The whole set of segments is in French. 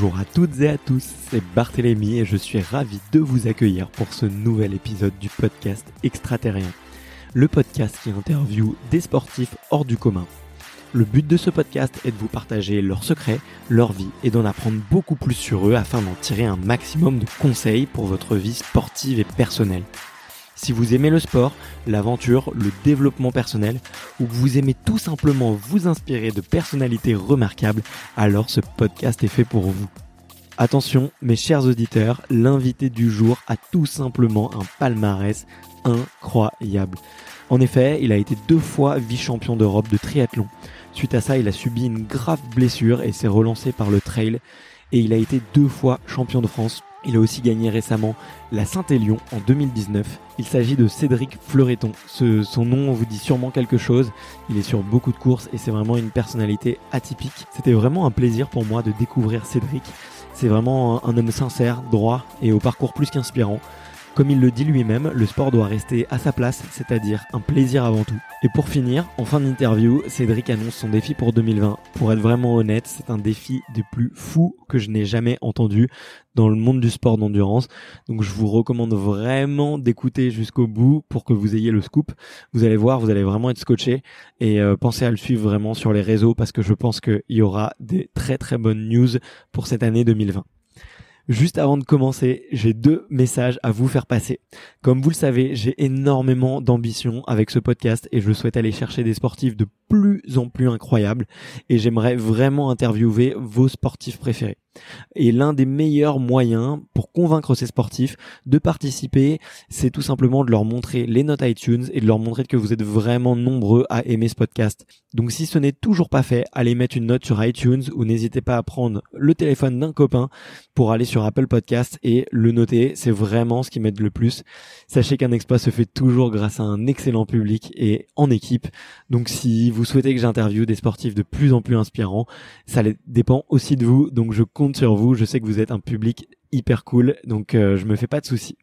Bonjour à toutes et à tous, c'est Barthélémy et je suis ravi de vous accueillir pour ce nouvel épisode du podcast Extraterrien. Le podcast qui interviewe des sportifs hors du commun. Le but de ce podcast est de vous partager leurs secrets, leur vie et d'en apprendre beaucoup plus sur eux afin d'en tirer un maximum de conseils pour votre vie sportive et personnelle. Si vous aimez le sport, l'aventure, le développement personnel, ou que vous aimez tout simplement vous inspirer de personnalités remarquables, alors ce podcast est fait pour vous. Attention, mes chers auditeurs, l'invité du jour a tout simplement un palmarès incroyable. En effet, il a été deux fois vice-champion d'Europe de triathlon. Suite à ça, il a subi une grave blessure et s'est relancé par le trail. Et il a été deux fois champion de France il a aussi gagné récemment la Saint-Élion en 2019. Il s'agit de Cédric Fleureton. son nom vous dit sûrement quelque chose. Il est sur beaucoup de courses et c'est vraiment une personnalité atypique. C'était vraiment un plaisir pour moi de découvrir Cédric. C'est vraiment un homme sincère, droit et au parcours plus qu'inspirant. Comme il le dit lui-même, le sport doit rester à sa place, c'est-à-dire un plaisir avant tout. Et pour finir, en fin d'interview, Cédric annonce son défi pour 2020. Pour être vraiment honnête, c'est un défi des plus fous que je n'ai jamais entendu dans le monde du sport d'endurance. Donc je vous recommande vraiment d'écouter jusqu'au bout pour que vous ayez le scoop. Vous allez voir, vous allez vraiment être scotché et euh, pensez à le suivre vraiment sur les réseaux parce que je pense qu'il y aura des très très bonnes news pour cette année 2020. Juste avant de commencer, j'ai deux messages à vous faire passer. Comme vous le savez, j'ai énormément d'ambition avec ce podcast et je souhaite aller chercher des sportifs de plus en plus incroyables et j'aimerais vraiment interviewer vos sportifs préférés. Et l'un des meilleurs moyens pour convaincre ces sportifs de participer, c'est tout simplement de leur montrer les notes iTunes et de leur montrer que vous êtes vraiment nombreux à aimer ce podcast. Donc si ce n'est toujours pas fait, allez mettre une note sur iTunes ou n'hésitez pas à prendre le téléphone d'un copain pour aller sur Apple Podcast et le noter. C'est vraiment ce qui m'aide le plus. Sachez qu'un exploit se fait toujours grâce à un excellent public et en équipe. Donc si vous souhaitez que j'interviewe des sportifs de plus en plus inspirants, ça dépend aussi de vous. Donc je compte sur vous. Je sais que vous êtes un public hyper cool, donc euh, je me fais pas de soucis.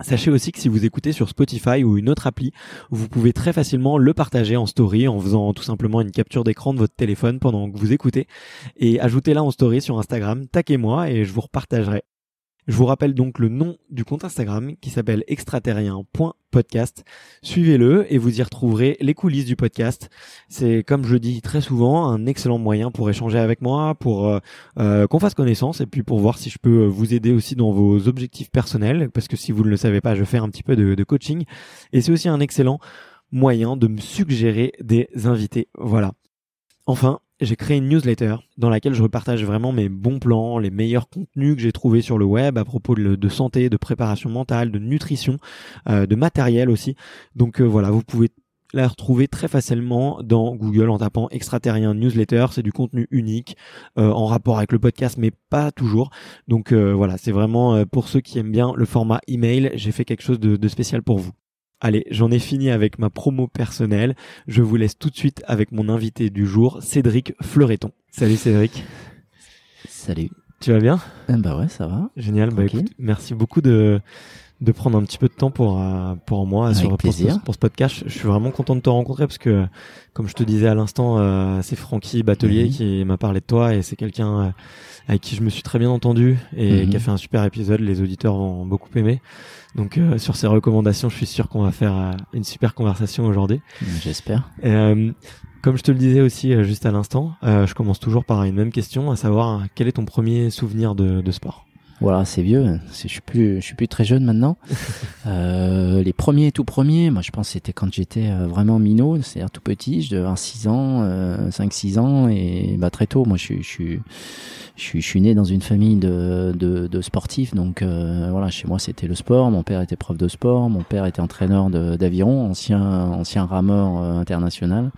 Sachez aussi que si vous écoutez sur Spotify ou une autre appli, vous pouvez très facilement le partager en story en faisant tout simplement une capture d'écran de votre téléphone pendant que vous écoutez et ajoutez-la en story sur Instagram, taquez-moi et je vous repartagerai. Je vous rappelle donc le nom du compte Instagram qui s'appelle extraterrien.podcast. Suivez-le et vous y retrouverez les coulisses du podcast. C'est comme je dis très souvent un excellent moyen pour échanger avec moi, pour euh, euh, qu'on fasse connaissance et puis pour voir si je peux vous aider aussi dans vos objectifs personnels parce que si vous ne le savez pas, je fais un petit peu de coaching et c'est aussi un excellent moyen de me suggérer des invités. Voilà. Enfin, j'ai créé une newsletter dans laquelle je repartage vraiment mes bons plans, les meilleurs contenus que j'ai trouvés sur le web à propos de, santé, de préparation mentale, de nutrition, euh, de matériel aussi. Donc euh, voilà, vous pouvez la retrouver très facilement dans Google en tapant extraterrien newsletter. C'est du contenu unique euh, en rapport avec le podcast, mais pas toujours. Donc voilà, c'est vraiment pour ceux qui aiment bien le format email. J'ai fait quelque chose de spécial pour vous. Allez, j'en ai fini avec ma promo personnelle. Je vous laisse tout de suite avec mon invité du jour, Cédric Fleureton. Salut Cédric. Salut. Tu vas bien? Eh Bah ouais, ça va. Génial. Bah écoute, merci beaucoup de de prendre un petit peu de temps pour euh, pour moi sur pour ce, pour ce, podcast. Je suis vraiment content de te rencontrer parce que comme je te disais à l'instant, euh, c'est Francky Batelier mhm. qui m'a parlé de toi et c'est quelqu'un euh, avec qui je me suis très bien entendu et mhm. qui a fait un super épisode. Les auditeurs vont beaucoup aimer. Donc euh, sur ces recommandations, je suis sûr qu'on va faire euh, une super conversation aujourd'hui. J'espère. Euh, comme je te le disais aussi juste à l'instant, je commence toujours par une même question, à savoir quel est ton premier souvenir de, de sport? Voilà, c'est vieux. Je suis plus, je suis plus très jeune maintenant. euh, les premiers, tout premiers, moi je pense c'était quand j'étais vraiment minot, c'est-à-dire tout petit, je devais avoir 6 ans, euh, 5-6 ans, et bah très tôt, moi je, je suis je suis, je suis né dans une famille de, de, de sportifs, donc euh, voilà, chez moi c'était le sport. Mon père était prof de sport, mon père était entraîneur d'aviron, ancien, ancien rameur euh, international.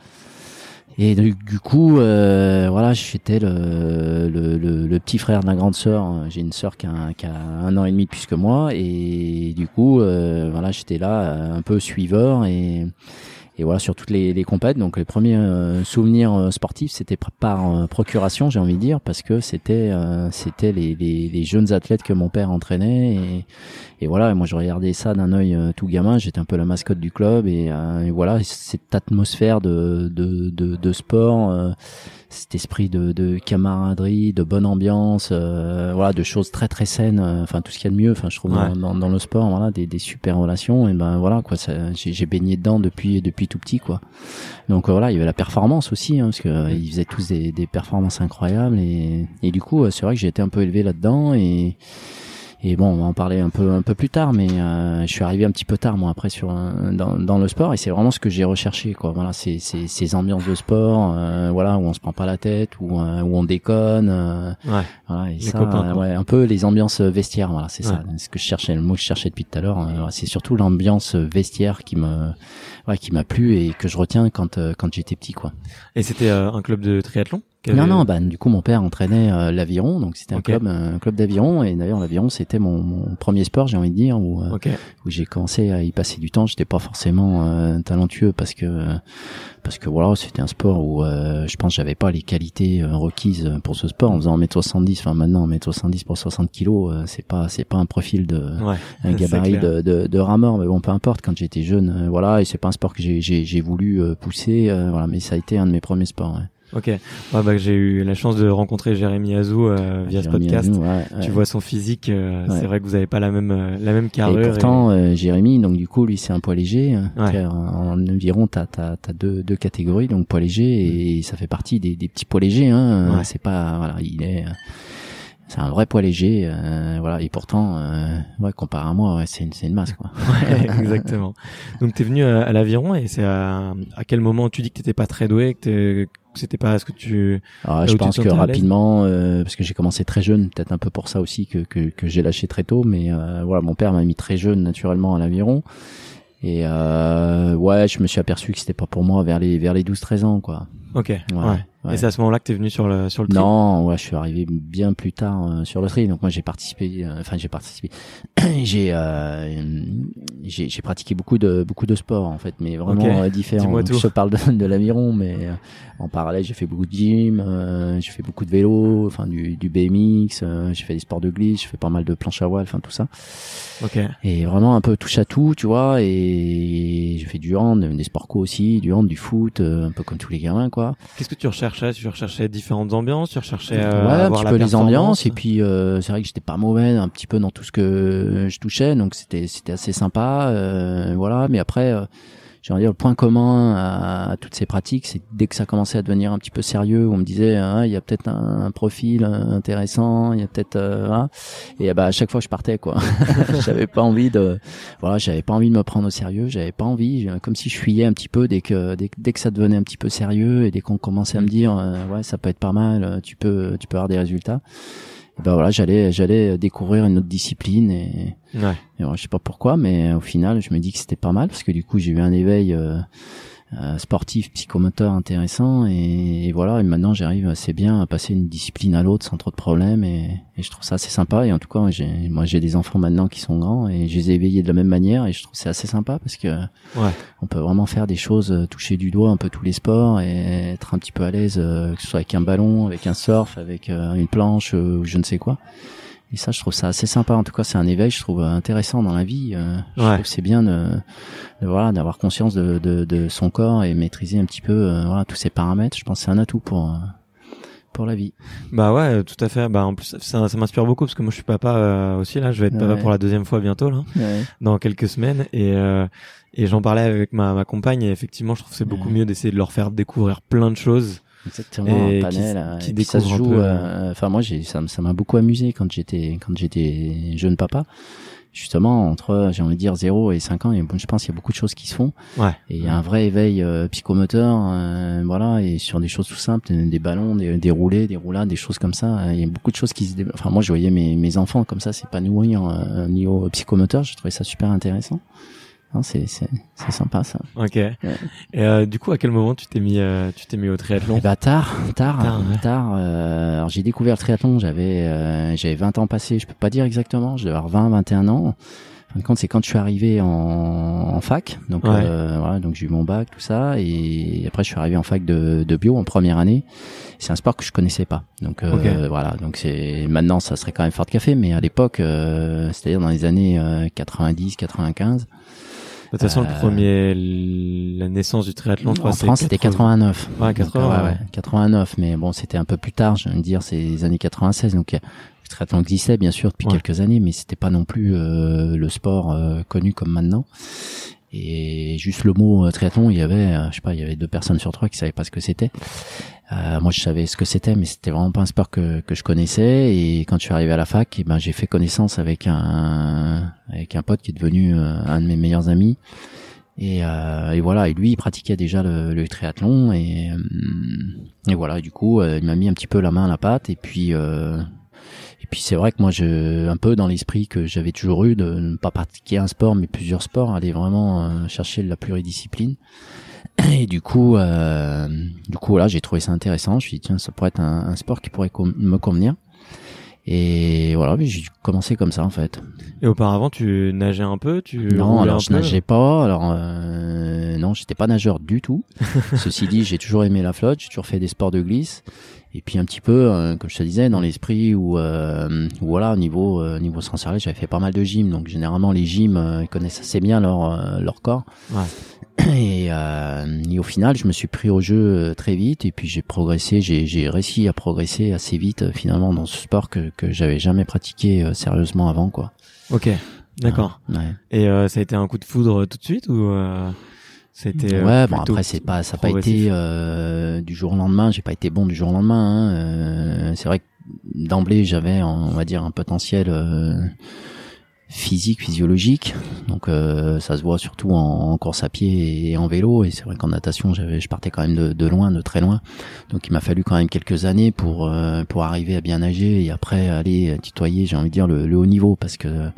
Et du, coup, euh, voilà, j'étais le, le, petit frère de la grande sœur. J'ai une sœur qui a, un an et demi de plus que moi, et du coup, euh, voilà, j'étais là un peu suiveur et et voilà sur toutes les, les compètes. Donc les premiers euh, souvenirs euh, sportifs, c'était par euh, procuration, j'ai envie de dire, parce que c'était c'était les, les, les, jeunes athlètes que mon père entraînait et, et voilà. moi je regardais ça d'un œil tout gamin. J'étais un peu la mascotte du club et, et voilà cette atmosphère de de, de, de sport cet esprit de, de camaraderie, de bonne ambiance, euh, voilà, de choses très très saines. Euh, enfin, tout ce qu'il y a de mieux. Enfin, je trouve dans, dans, le sport, voilà, des, des super relations. Et ben voilà, quoi. J'ai baigné dedans depuis depuis tout petit, quoi. Donc euh, voilà, il y avait la performance aussi, hein, parce que ils faisaient tous des, des performances incroyables. Et, et du coup, c'est vrai que j'ai été un peu élevé là-dedans et et bon, on va en parler un peu un peu plus tard, mais euh, je suis arrivé un petit peu tard moi après sur dans, dans le sport et c'est vraiment ce que j'ai recherché quoi. Voilà, c'est ces ambiances de sport, euh, voilà où on se prend pas la tête, où euh, où on déconne, ouais. Voilà, et ça, ouais, un peu les ambiances vestiaires. Voilà, c'est ça, ce que je cherchais, le mot que je cherchais depuis tout à l'heure. c'est surtout l'ambiance vestiaire qui me ouais, qui m'a plu et que je retiens quand quand j'étais petit quoi. Et c'était un club de triathlon non, non, bah, du coup, mon père entraînait euh, l'aviron, donc c'était un club, un club d'aviron, et d'ailleurs, l'aviron, c'était mon, mon, premier sport, j'ai envie de dire, où, euh, où j'ai commencé à y passer du temps. J'étais pas forcément euh, talentueux parce que, parce que voilà, c'était un sport où je pense j'avais pas les qualités requises pour ce sport. En faisant 1m70, enfin maintenant 1m70 pour 60 kilos, c'est pas, c'est pas un profil de, un gabarit de, de, de, rameur, mais bon, peu importe. Quand j'étais jeune, voilà, et c'est pas un sport que j'ai, voulu pousser, voilà, mais ça a été un de mes premiers sports. Ouais. Ok. Ouais, bah, j'ai eu la chance de rencontrer Jérémy Azou euh, via ce podcast. Tu vois son physique. Euh, c'est vrai que vous avez pas la même euh, la même carrure. Et pourtant, Jérémy, donc du coup, lui, c'est un poids léger. Hein. En environ, t'as t'as as deux deux catégories, donc poids léger et ça fait partie des, des petits poids légers. Hein. C'est pas voilà, il est c'est un vrai poids léger euh, voilà. Et pourtant euh, ouais comparé à moi ouais, c'est une c'est une masse quoi. Ouais, exactement. Donc t'es venu à, l'aviron et c'est à, à quel moment tu dis que t'étais pas très doué que c'était pas ce que tu ah, je pense que rapidement euh, parce que j'ai commencé très jeune peut-être un peu pour ça aussi que que, que j'ai lâché très tôt mais euh, voilà mon père m'a mis très jeune naturellement à l'aviron. Et euh, ouais je me suis aperçu que c'était pas pour moi vers les vers les 12 13 ans quoi. Ok ouais. ouais. Et c'est à ce moment-là que tu es venu sur le sur le tri Non, ouais, je suis arrivé bien plus tard euh, sur le tri. Donc moi j'ai participé, euh, enfin j'ai participé, j'ai euh, j'ai pratiqué beaucoup de beaucoup de sports en fait, mais vraiment différents. Je parle de, de l'aviron, mais en parallèle j'ai fait beaucoup de gym, j'ai fait beaucoup de vélo, enfin du, du BMX, j'ai fait des sports de glisse, j'ai fait pas mal de planche à voile, enfin tout ça. Ok. Et vraiment un peu touche à tout, tu vois. Et j'ai fait du hand, des sports co aussi, du hand, du foot, un peu comme tous les gamins quoi. Qu'est-ce que tu recherches tu recherchais différentes ambiances, tu recherchais euh, ouais, un petit peu les ambiances et puis euh, c'est vrai que j'étais pas mauvais un petit peu dans tout ce que je touchais donc c'était c'était assez sympa euh, voilà mais après euh, j'ai envie de dire le point commun à, toutes ces pratiques, c'est dès que ça commençait à devenir un petit peu sérieux, on me disait ah, il y a peut-être un, profil intéressant, il y a peut-être euh, et bah à chaque fois je partais quoi. j'avais pas envie de voilà, j'avais pas envie de me prendre au sérieux, j'avais pas envie, comme si je fuyais un petit peu dès que dès, dès que ça devenait un petit peu sérieux et dès qu'on commençait à me dire euh, ouais ça peut être pas mal, tu peux tu peux avoir des résultats ben voilà, j'allais j'allais découvrir une autre discipline et, ouais. et je sais pas pourquoi, mais au final, je me dis que c'était pas mal parce que du coup, j'ai eu un éveil euh, sportif, psychomoteur intéressant et, voilà. Et maintenant, j'arrive assez bien à passer une discipline à l'autre sans trop de problèmes et, et, je trouve ça assez sympa. Et en tout cas, j'ai, moi, j'ai des enfants maintenant qui sont grands et je les ai éveillés de la même manière et je trouve c'est assez sympa parce que ouais. on peut vraiment faire des choses, euh, toucher du doigt un peu tous les sports et être un petit peu à l'aise, euh, que ce soit avec un ballon, avec un surf, avec une planche ou je ne sais quoi. Et ça, je trouve ça assez sympa. En tout cas, c'est un éveil, je trouve intéressant dans la vie. Euh, je trouve c'est bien de, de voilà d'avoir conscience de, de, de, son corps et maîtriser un petit peu euh, voilà tous ces paramètres. Je pense que c'est un atout pour euh, pour la vie. Bah ouais, tout à fait. Bah en plus, ça, ça m'inspire beaucoup parce que moi, je suis papa aussi là. Je vais être papa pour la deuxième fois bientôt là, dans quelques semaines. Et et j'en parlais avec ma, ma compagne. Et effectivement, je trouve que c'est beaucoup mieux d'essayer de leur faire découvrir plein de choses Exactement, un panel. Qui, ça se joue. Euh, enfin, moi, j'ai ça, ça m'a beaucoup amusé quand j'étais quand j'étais jeune papa. Justement, entre j'ai envie de dire 0 et 5 ans, et je pense qu'il y a beaucoup de choses qui se font. Ouais. Et il y a un vrai éveil euh, psychomoteur, euh, voilà, et sur des choses tout simples, des ballons, des, des roulés, des roulades, des choses comme ça. Il y a beaucoup de choses qui se. Enfin, moi, je voyais mes mes enfants comme ça c'est s'épanouir au niveau psychomoteur. Je trouvais ça super intéressant. C'est c'est c'est sympa ça. Ok. Et euh, du coup, à quel moment tu t'es mis euh, tu t'es mis au triathlon Eh bah tard, tard, Tard, ouais. tard. euh, alors j'ai découvert le triathlon, j'avais euh, j'avais 20 ans passés, je peux pas dire exactement, je devais avoir 20, 21 ans. En fin de compte, c'est quand je suis arrivé en, en fac, donc Ouais. euh, voilà, donc j'ai eu mon bac, tout ça, et après je suis arrivé en fac de, de bio en première année. C'est un sport que je connaissais pas, donc euh, Ok. voilà, donc c'est maintenant ça serait quand même fort de café, mais à l'époque, euh, c'est-à-dire dans les années euh, 90, 95, De toute façon, le Euh, premier, la naissance du triathlon, je crois, en France c'était 89. Ouais, Donc, 80. euh, ouais, ouais. ouais, 89, mais bon, c'était un peu plus tard, je veux dire, c'est les années 96, donc euh, le triathlon existait bien sûr depuis Ouais. quelques années, mais c'était pas non plus euh, le sport euh, connu comme maintenant. Et juste le mot euh, triathlon, il y avait, euh, je sais pas, il y avait deux personnes sur trois qui savaient pas ce que c'était. Euh, moi, je savais ce que c'était, mais c'était vraiment pas un sport que, que je connaissais. Et quand je suis arrivé à la fac, eh ben, j'ai fait connaissance avec un avec un pote qui est devenu euh, un de mes meilleurs amis. Et, euh, et voilà, et lui, il pratiquait déjà le, le triathlon. Et, euh, et voilà, du coup, euh, il m'a mis un petit peu la main à la pâte. Et puis, euh, et puis c'est vrai que moi, je, un peu dans l'esprit que j'avais toujours eu de ne pas pratiquer un sport, mais plusieurs sports, aller vraiment chercher la pluridiscipline. Et du coup, euh, du coup, voilà, j'ai trouvé ça intéressant. Je me suis dit, tiens, ça pourrait être un, un sport qui pourrait com- me convenir. Et voilà, j'ai commencé comme ça en fait. Et auparavant, tu nageais un peu, tu Non, alors je nageais pas. Alors euh, non, j'étais pas nageur du tout. Ceci dit, j'ai toujours aimé la flotte. J'ai toujours fait des sports de glisse. Et puis un petit peu, euh, comme je te disais, dans l'esprit où, euh, où voilà, au niveau niveau sensoriel, j'avais fait pas mal de gym. Donc généralement, les gyms ils connaissent assez bien leur leur corps. Ouais. Et, euh, et au final, je me suis pris au jeu euh, très vite. Et puis j'ai progressé. J'ai réussi à progresser assez vite euh, finalement dans ce sport que que j'avais jamais pratiqué euh, sérieusement avant, quoi. Ok, d'accord. Ouais. Et euh, ça a été un coup de foudre tout de suite ou c'était ouais bon après c'est pas ça a pas été euh, du jour au lendemain j'ai pas été bon du jour au lendemain hein. Euh, c'est vrai que d'emblée j'avais on va dire un potentiel euh, physique physiologique donc euh, ça se voit surtout en, en course à pied et en vélo et c'est vrai qu'en natation j'avais je partais quand même de, de loin de très loin donc il m'a fallu quand même quelques années pour euh, pour arriver à bien nager et après aller tutoyer j'ai envie de dire le, le haut niveau parce que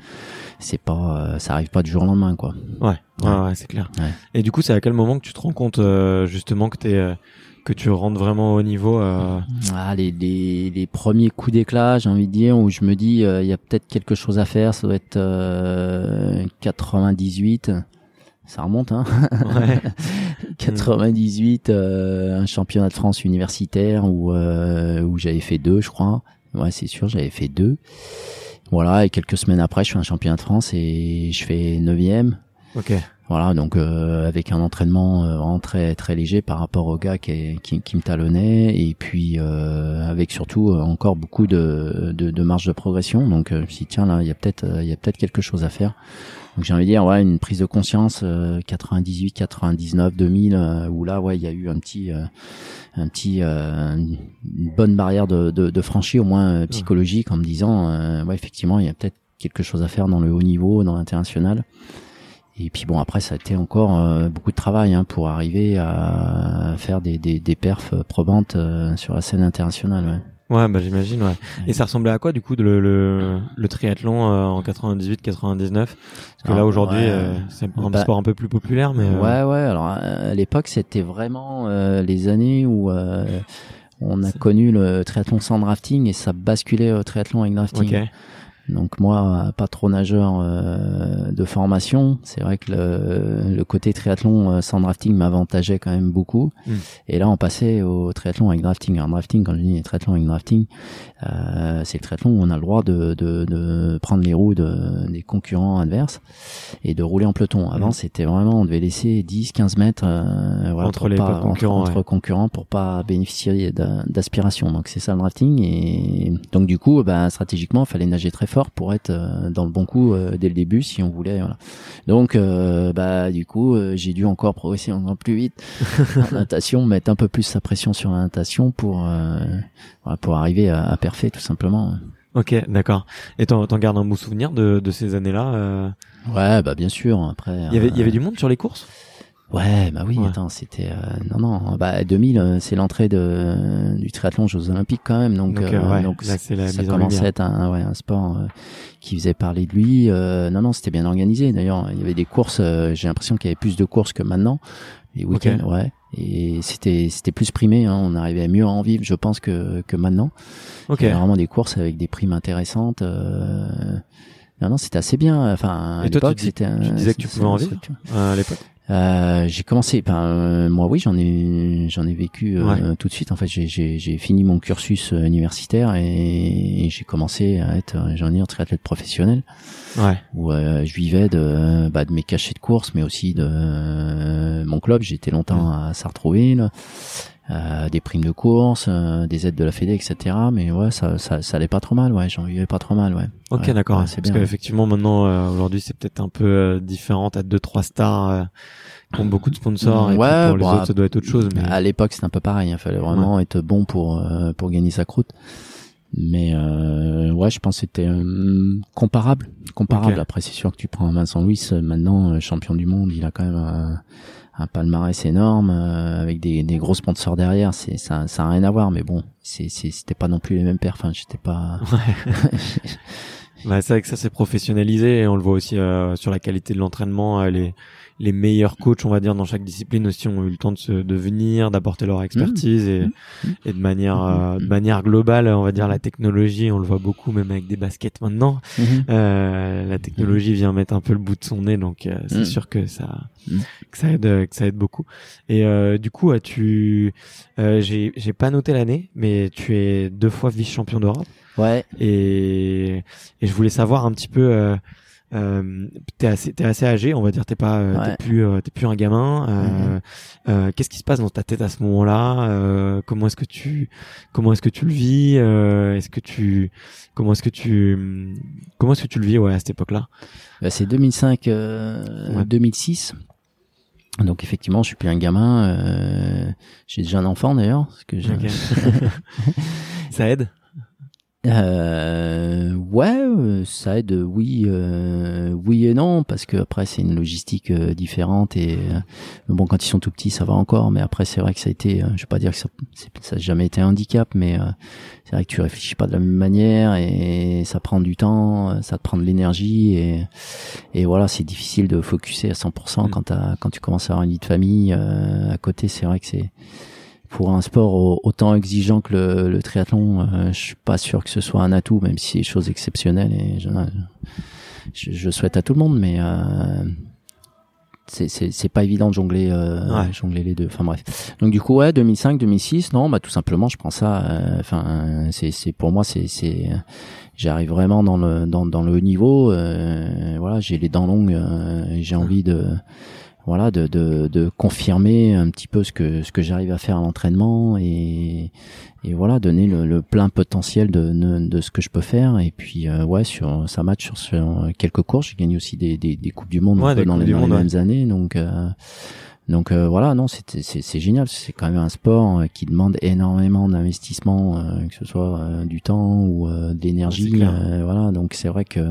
c'est pas euh, ça arrive pas du jour au lendemain quoi Ouais, ouais, Ouais. ouais, c'est clair. Ouais. Et du coup, c'est à quel moment que tu te rends compte euh, justement que t'es euh, que tu rentres vraiment au niveau euh... Ah, les, les, les premiers coups d'éclat, j'ai envie de dire, où je me dis, euh, il y a peut-être quelque chose à faire, ça doit être euh, 98. Ça remonte, hein Ouais. 98, euh, un championnat de France universitaire où, euh, où j'avais fait deux, je crois. Ouais, c'est sûr, j'avais fait deux. Voilà, et quelques semaines après, je fais un championnat de France et je fais neuvième. Ok. Voilà, donc euh, avec un entraînement euh, très très léger par rapport au gars qui, qui, qui me talonnait et puis euh, avec surtout euh, encore beaucoup de, de, de marge de progression. Donc je me suis dit, tiens là, il y a peut-être il y a peut-être quelque chose à faire. Donc j'ai envie de dire ouais une prise de conscience euh, 98, 99, 2000 euh, où là ouais il y a eu un petit euh, un petit une bonne barrière de, de, de franchir au moins psychologique en me disant ouais effectivement il y a peut-être quelque chose à faire dans le haut niveau, dans l'international. Et puis bon après ça a été encore euh, beaucoup de travail hein, pour arriver à faire des, des, des perfs probantes euh, sur la scène internationale. Ouais. Ouais, bah j'imagine. Ouais. Et ça ressemblait à quoi du coup de le, le, le triathlon euh, en 98-99 Parce que Ah, là aujourd'hui, ouais. euh, c'est un Bah, sport un peu plus populaire, mais euh, Ouais ouais alors à l'époque c'était vraiment euh, les années où euh, on a connu le triathlon sans drafting et ça basculait au triathlon avec drafting. Ok. Donc moi, pas trop nageur euh, de formation, c'est vrai que le, le côté triathlon euh, sans drafting m'avantageait quand même beaucoup. Mm. Et là, on passait au triathlon avec drafting. Alors drafting, quand je dis triathlon avec drafting, euh, c'est le triathlon où on a le droit de, de, de prendre les roues de, des concurrents adverses et de rouler en peloton. Avant, Mm. c'était vraiment, on devait laisser 10-15 mètres euh, voilà, Entre les pas- concurrents, entre, concurrents pour pas bénéficier d'a- d'aspiration. Donc c'est ça le drafting. Et donc du coup, bah, stratégiquement, il fallait nager très fort pour être euh, dans le bon coup euh, dès le début si on voulait. Voilà. Donc euh, bah du coup, euh, j'ai dû encore progresser encore plus vite en natation, mettre un peu plus sa pression sur la natation pour euh, voilà, pour arriver à, à parfait tout simplement. Ok, d'accord. Et t'en t'en gardes un beau souvenir de, de ces années-là euh... Ouais, bah bien sûr. Après, Il y avait, euh, il y avait du monde sur les courses? Ouais, bah oui, attends, c'était euh, non non, bah 2000 euh, c'est l'entrée de du triathlon aux Jeux Olympiques quand même, donc donc, euh, donc là, c'est la ça commençait à être un ouais un sport qui faisait parler de lui. non non, c'était bien organisé. D'ailleurs, il y avait des courses. j'ai l'impression qu'il y avait plus de courses que maintenant. Les week-ends, ouais. Et c'était c'était plus primé. Hein, on arrivait à mieux en vivre, je pense que que maintenant. Ok. Il y avait vraiment des courses avec des primes intéressantes. Non, non, c'était assez bien. Enfin, à Et toi, tu l'époque, c'était. tu disais que tu pouvais en vivre à l'époque? Euh, j'ai commencé, ben, euh, moi oui, j'en ai, j'en ai vécu euh, Ouais. tout de suite. En fait, j'ai, j'ai, j'ai fini mon cursus euh, universitaire et, et j'ai commencé à être, euh, j'en ai un triathlète professionnel Ouais. où euh, je vivais de, bah, de mes cachets de course, mais aussi de euh, mon club. J'étais longtemps à Sartrouville, euh, des primes de course, euh, des aides de la Fédé, etc. Mais ouais, ça, ça, ça allait pas trop mal. Ouais, j'en vivais pas trop mal. Ouais. Ok, Ouais, d'accord. ouais, c'est Parce qu'effectivement, maintenant, euh, aujourd'hui, c'est peut-être un peu euh, différent. T'as deux, trois stars euh, qui ont beaucoup de sponsors. et Ouais, pour les bon, autres, ça doit être autre chose. Mais... À l'époque, c'était un peu pareil. Il fallait vraiment être bon pour euh, pour gagner sa croûte. Mais euh, ouais, je pense que c'était euh, comparable. Comparable. Ok. Après, c'est sûr que tu prends Vincent Louis, maintenant champion du monde, il a quand même un, un palmarès énorme euh, avec des, des gros sponsors derrière. C'est ça, ça a rien à voir. Mais bon, c'est c'était pas non plus les mêmes perfs. Enfin, j'étais pas. Bah, c'est vrai que ça s'est professionnalisé et on le voit aussi euh, sur la qualité de l'entraînement. euh, les les meilleurs coachs, on va dire, dans chaque discipline aussi ont eu le temps de se de venir, d'apporter leur expertise et, et de manière euh, de manière globale, on va dire la technologie, on le voit beaucoup même avec des baskets maintenant. Euh, la technologie vient mettre un peu le bout de son nez, donc euh, c'est sûr que ça que ça aide euh, que ça aide beaucoup. Et euh, du coup, euh, tu euh, j'ai j'ai pas noté l'année, mais tu es deux fois vice champion d'Europe Ouais. et et je voulais savoir un petit peu euh, t'es assez t'es assez âgé on va dire t'es pas euh, Ouais. t'es plus euh, t'es plus un gamin euh, qu'est-ce qui se passe dans ta tête à ce moment-là? Euh, comment est-ce que tu comment est-ce que tu le vis? Euh, est-ce que tu comment est-ce que tu comment est-ce que tu le vis ouais à cette époque-là? Bah, c'est 2005, euh, Ouais. 2006. Donc effectivement, je suis plus un gamin. euh, j'ai déjà un enfant d'ailleurs. Parce que j'ai- Ok. ça aide? Euh, ouais, ça aide. Oui, euh, oui et non, parce que après c'est une logistique euh, différente et euh, bon quand ils sont tout petits ça va encore, mais après c'est vrai que ça a été, euh, je vais pas dire que ça, ça a jamais été un handicap, mais euh, c'est vrai que tu réfléchis pas de la même manière et ça prend du temps, ça te prend de l'énergie et et voilà c'est difficile de focuser à 100% Mm. quand quand tu commences à avoir une vie de famille euh, à côté. C'est vrai que c'est pour un sport au- autant exigeant que le, le triathlon, euh, je suis pas sûr que ce soit un atout, même si c'est des choses exceptionnelles et je, je, je souhaite à tout le monde, mais euh, c'est pas évident de jongler euh, Ouais. jongler les deux. Enfin bref. Donc du coup ouais 2005 2006 non bah tout simplement je prends ça. euh, Enfin c'est c'est pour moi c'est j'arrive vraiment dans le dans dans le haut niveau. euh, voilà j'ai les dents longues, euh, j'ai envie de voilà de, de, de confirmer un petit peu ce que ce que j'arrive à faire à l'entraînement et et voilà donner le, le plein potentiel de, de de ce que je peux faire. Et puis euh, ouais sur ça match sur, sur quelques courses. J'ai gagné aussi des, des, des coupes du monde Ouais, un peu des dans les, du dans les ouais. mêmes années. Donc euh, donc euh, voilà non c'est c'est c'est génial. C'est quand même un sport euh, qui demande énormément d'investissement euh, que ce soit euh, du temps ou euh, euh, voilà. Donc c'est vrai que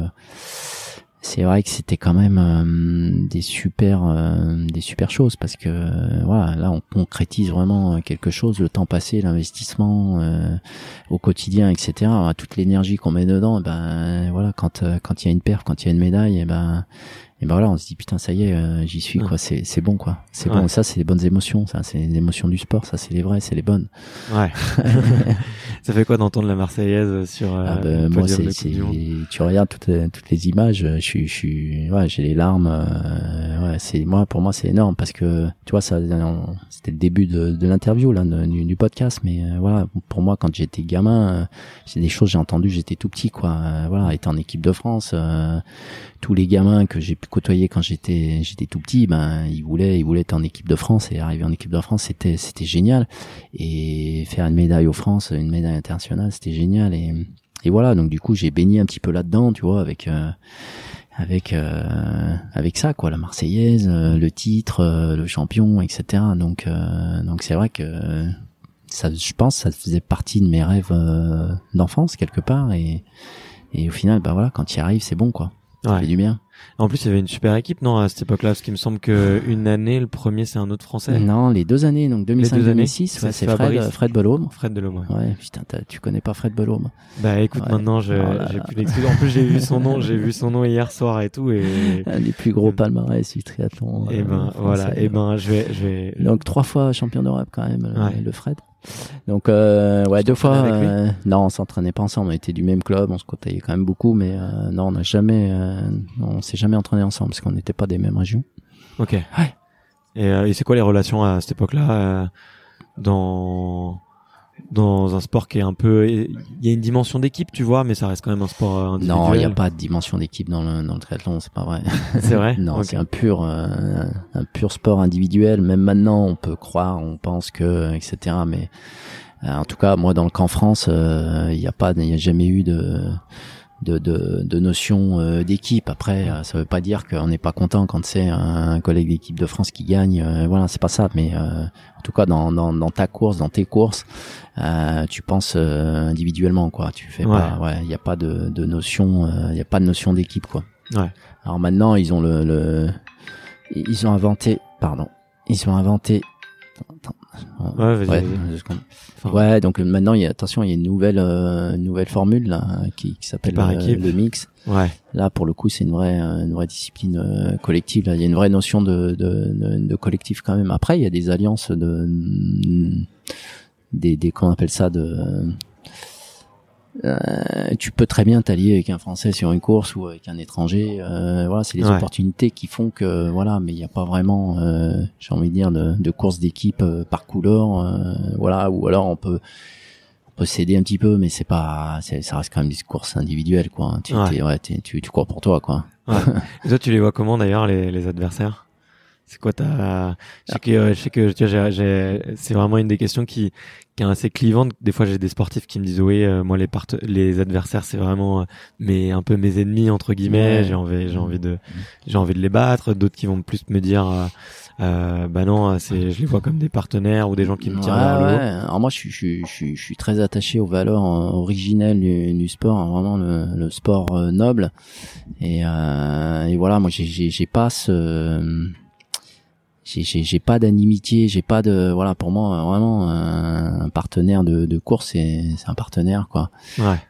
c'est vrai que c'était quand même euh, des super euh, des super choses parce que euh, voilà là on concrétise vraiment quelque chose le temps passé l'investissement au quotidien etc toute l'énergie qu'on met dedans eh ben voilà quand quand il y a une perf quand il y a une médaille et ben et ben voilà on se dit putain ça y est euh, j'y suis quoi c'est c'est bon quoi c'est Ouais. bon ça c'est les bonnes émotions ça c'est les émotions du sport ça c'est les vraies c'est les bonnes ouais ça fait quoi d'entendre la Marseillaise sur euh, Ah ben, moi, c'est, tu regardes toutes, les- toutes les images, euh, je suis, je suis, ouais, j'ai les larmes. euh, ouais, c'est moi, pour moi, c'est énorme parce que tu vois, ça, c'était le début de, de l'interview là, de- du, du podcast, mais euh, voilà, pour moi, quand j'étais gamin, euh, c'est des choses j'ai entendues, j'étais tout petit, quoi. Euh, voilà, étant en équipe de France, euh, tous les gamins que j'ai pu côtoyer quand j'étais, j'étais tout petit, ben, ils voulaient, ils voulaient être en équipe de France et arriver en équipe de France, c'était, c'était génial. Et faire une médaille aux France, une médaille internationale, c'était génial et et voilà donc du coup j'ai baigné un petit peu là-dedans tu vois avec euh, avec euh, avec ça quoi la Marseillaise euh, le titre euh, le champion etc donc euh, donc c'est vrai que ça je pense ça faisait partie de mes rêves euh, d'enfance quelque part et et au final bah voilà quand tu y arrives c'est bon quoi Ça Ouais. fait du bien. En plus, il y avait une super équipe, non, à cette époque-là, parce qu'il me semble que une année, le premier, c'est un autre Français. Non, les deux années, donc deux années, 2005-2006, c'est ouais, c'est Fred. Fred Belhomme. Fred Delhomme. Ouais, putain, t'as- tu connais pas Fred Belhomme. Bah écoute, Ouais. maintenant, Oh j'ai pu l'expliquer. En plus, j'ai vu son nom, j'ai vu son nom hier soir et tout, et, des plus gros palmarès du triathlon. et euh, ben, français. voilà, et ben, je vais, je vais, Donc trois fois champion d'Europe quand même, le- Ouais. le Fred. Donc euh, ouais, deux fois. euh, non, on s'entraînait pas ensemble. On était du même club, on se côtoyait quand même beaucoup, mais euh, non, on n'a jamais, euh, on s'est jamais entraîné ensemble parce qu'on n'était pas des mêmes régions. ok. Ouais. Et, euh, et c'est quoi les relations à cette époque-là, euh, dans, dans un sport qui est un peu, il y a une dimension d'équipe, tu vois, mais ça reste quand même un sport euh, individuel. Non, il n'y a pas de dimension d'équipe dans le, dans le triathlon, c'est pas vrai. C'est vrai? non, c'est un pur, euh, un pur sport individuel. Même maintenant, on peut croire, on pense que, etc. Mais euh, en tout cas, moi, dans le camp France, euh, il n'y a pas, il n'y a jamais eu de de, de, de notion euh, d'équipe. Après, euh, ça veut pas dire qu'on n'est pas content quand c'est un, collègue d'équipe de France qui gagne. Euh, voilà, c'est pas ça. Mais euh, en tout cas, dans, dans, dans ta course, dans tes courses, euh, tu penses euh, individuellement, quoi. Tu fais pas, ouais, il n'y a pas de, de notion, euh, il y a pas de notion d'équipe, quoi. Ouais. Alors maintenant, ils ont le, le ils ont inventé, pardon, ils ont inventé. Attends, attends. Ouais, vas-y, Ouais, vas-y. deux secondes. Enfin, Ouais, donc euh, maintenant, il y a attention, il y a une nouvelle, euh, nouvelle formule là qui, qui s'appelle euh, le mix. Ouais. Là, pour le coup, c'est une vraie, euh, une vraie discipline euh, collective. Là, il y a une vraie notion de, de, de, de collectif quand même. Après, il y a des alliances de, des, des, comment on appelle ça, de, euh, tu peux très bien t'allier avec un Français sur une course ou avec un étranger. Euh, voilà, c'est les Ouais. opportunités qui font que voilà, mais il n'y a pas vraiment, euh, j'ai envie de dire, de, de course d'équipe euh, par couleur. euh, voilà, ou alors on peut on peut s'aider un petit peu, mais c'est pas, ça reste quand même des courses individuelles, quoi. Tu, Ouais. ouais, tu, tu cours pour toi, quoi. Ouais. Et toi, tu les vois comment d'ailleurs les, les adversaires? C'est quoi ta Je sais que euh, je sais que tu vois, j'ai- c'est vraiment une des questions qui qui est assez clivante. Des fois, j'ai des sportifs qui me disent oui, euh, moi les part les adversaires, c'est vraiment euh, mais un peu mes ennemis entre guillemets. Ouais. J'ai envie j'ai envie de j'ai envie de les battre. D'autres qui vont plus me dire euh, euh, bah non, c'est je les vois comme des partenaires ou des gens qui me tirent Ouais, vers le ouais. haut. Alors moi, je suis, je, suis- je, suis, je suis très attaché aux valeurs euh, originelles du, du sport, hein, vraiment le, le sport euh, noble. Et, euh, et voilà, moi, j'ai- j'ai j'ai pas ce, j'ai- pas d'animitié, j'ai pas de, voilà, pour moi, vraiment un, partenaire de, de course, c'est c'est un partenaire, quoi.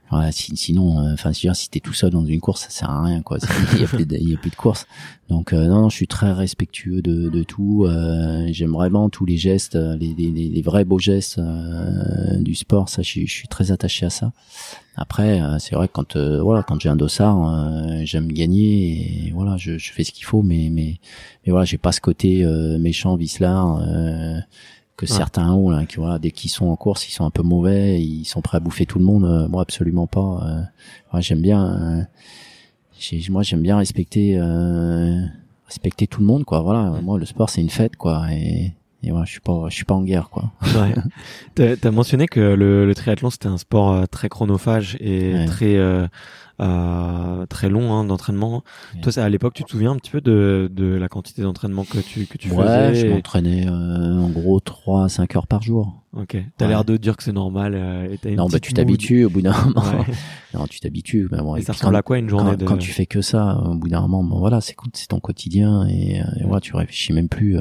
Voilà, si- sinon, euh, enfin, si, si t'es tout seul dans une course, ça sert à rien, quoi. Il y a a plus de course. Donc, euh, non, je suis très respectueux de, de tout. Euh, J'aime vraiment tous les gestes, euh, les, les, les, vrais beaux gestes euh, du sport. Ça, je, suis- très attaché à ça. Après, euh, c'est vrai que quand, voilà, quand j'ai un dossard, j'aime gagner et voilà, je, je fais ce qu'il faut, mais, mais, mais voilà, j'ai pas ce côté méchant, vicelard. Euh, que Ouais. certains ont là, qui voilà, dès qu'ils sont en course, ils sont un peu mauvais, ils sont prêts à bouffer tout le monde. Euh, moi, absolument pas. Euh, ouais, j'aime bien. euh, moi, j'aime bien respecter, euh, respecter tout le monde, quoi. Voilà. Moi, le sport, c'est une fête, quoi. Et, et voilà, je suis pas, je suis pas en guerre, quoi. Ouais. T'as mentionné que le, le triathlon c'était un sport euh, très chronophage et Ouais. très euh, euh, très long hein, d'entraînement. Ouais. Toi, à l'époque, tu te souviens un petit peu de, de la quantité d'entraînement que tu que tu ouais, faisais je m'entraînais euh, en gros 3 à 5 heures par jour. Ok. T'as Ouais. l'air de dire que c'est normal. euh, et t'as une non, bah tu t'habitues au bout d'un moment. Ouais. non, tu t'habitues. Mais bon, Et et ça ressemble à quoi une journée quand, de quand tu fais que ça, au bout d'un moment, bon voilà, c'est c'est ton quotidien et, euh, et voilà, tu réfléchis même plus.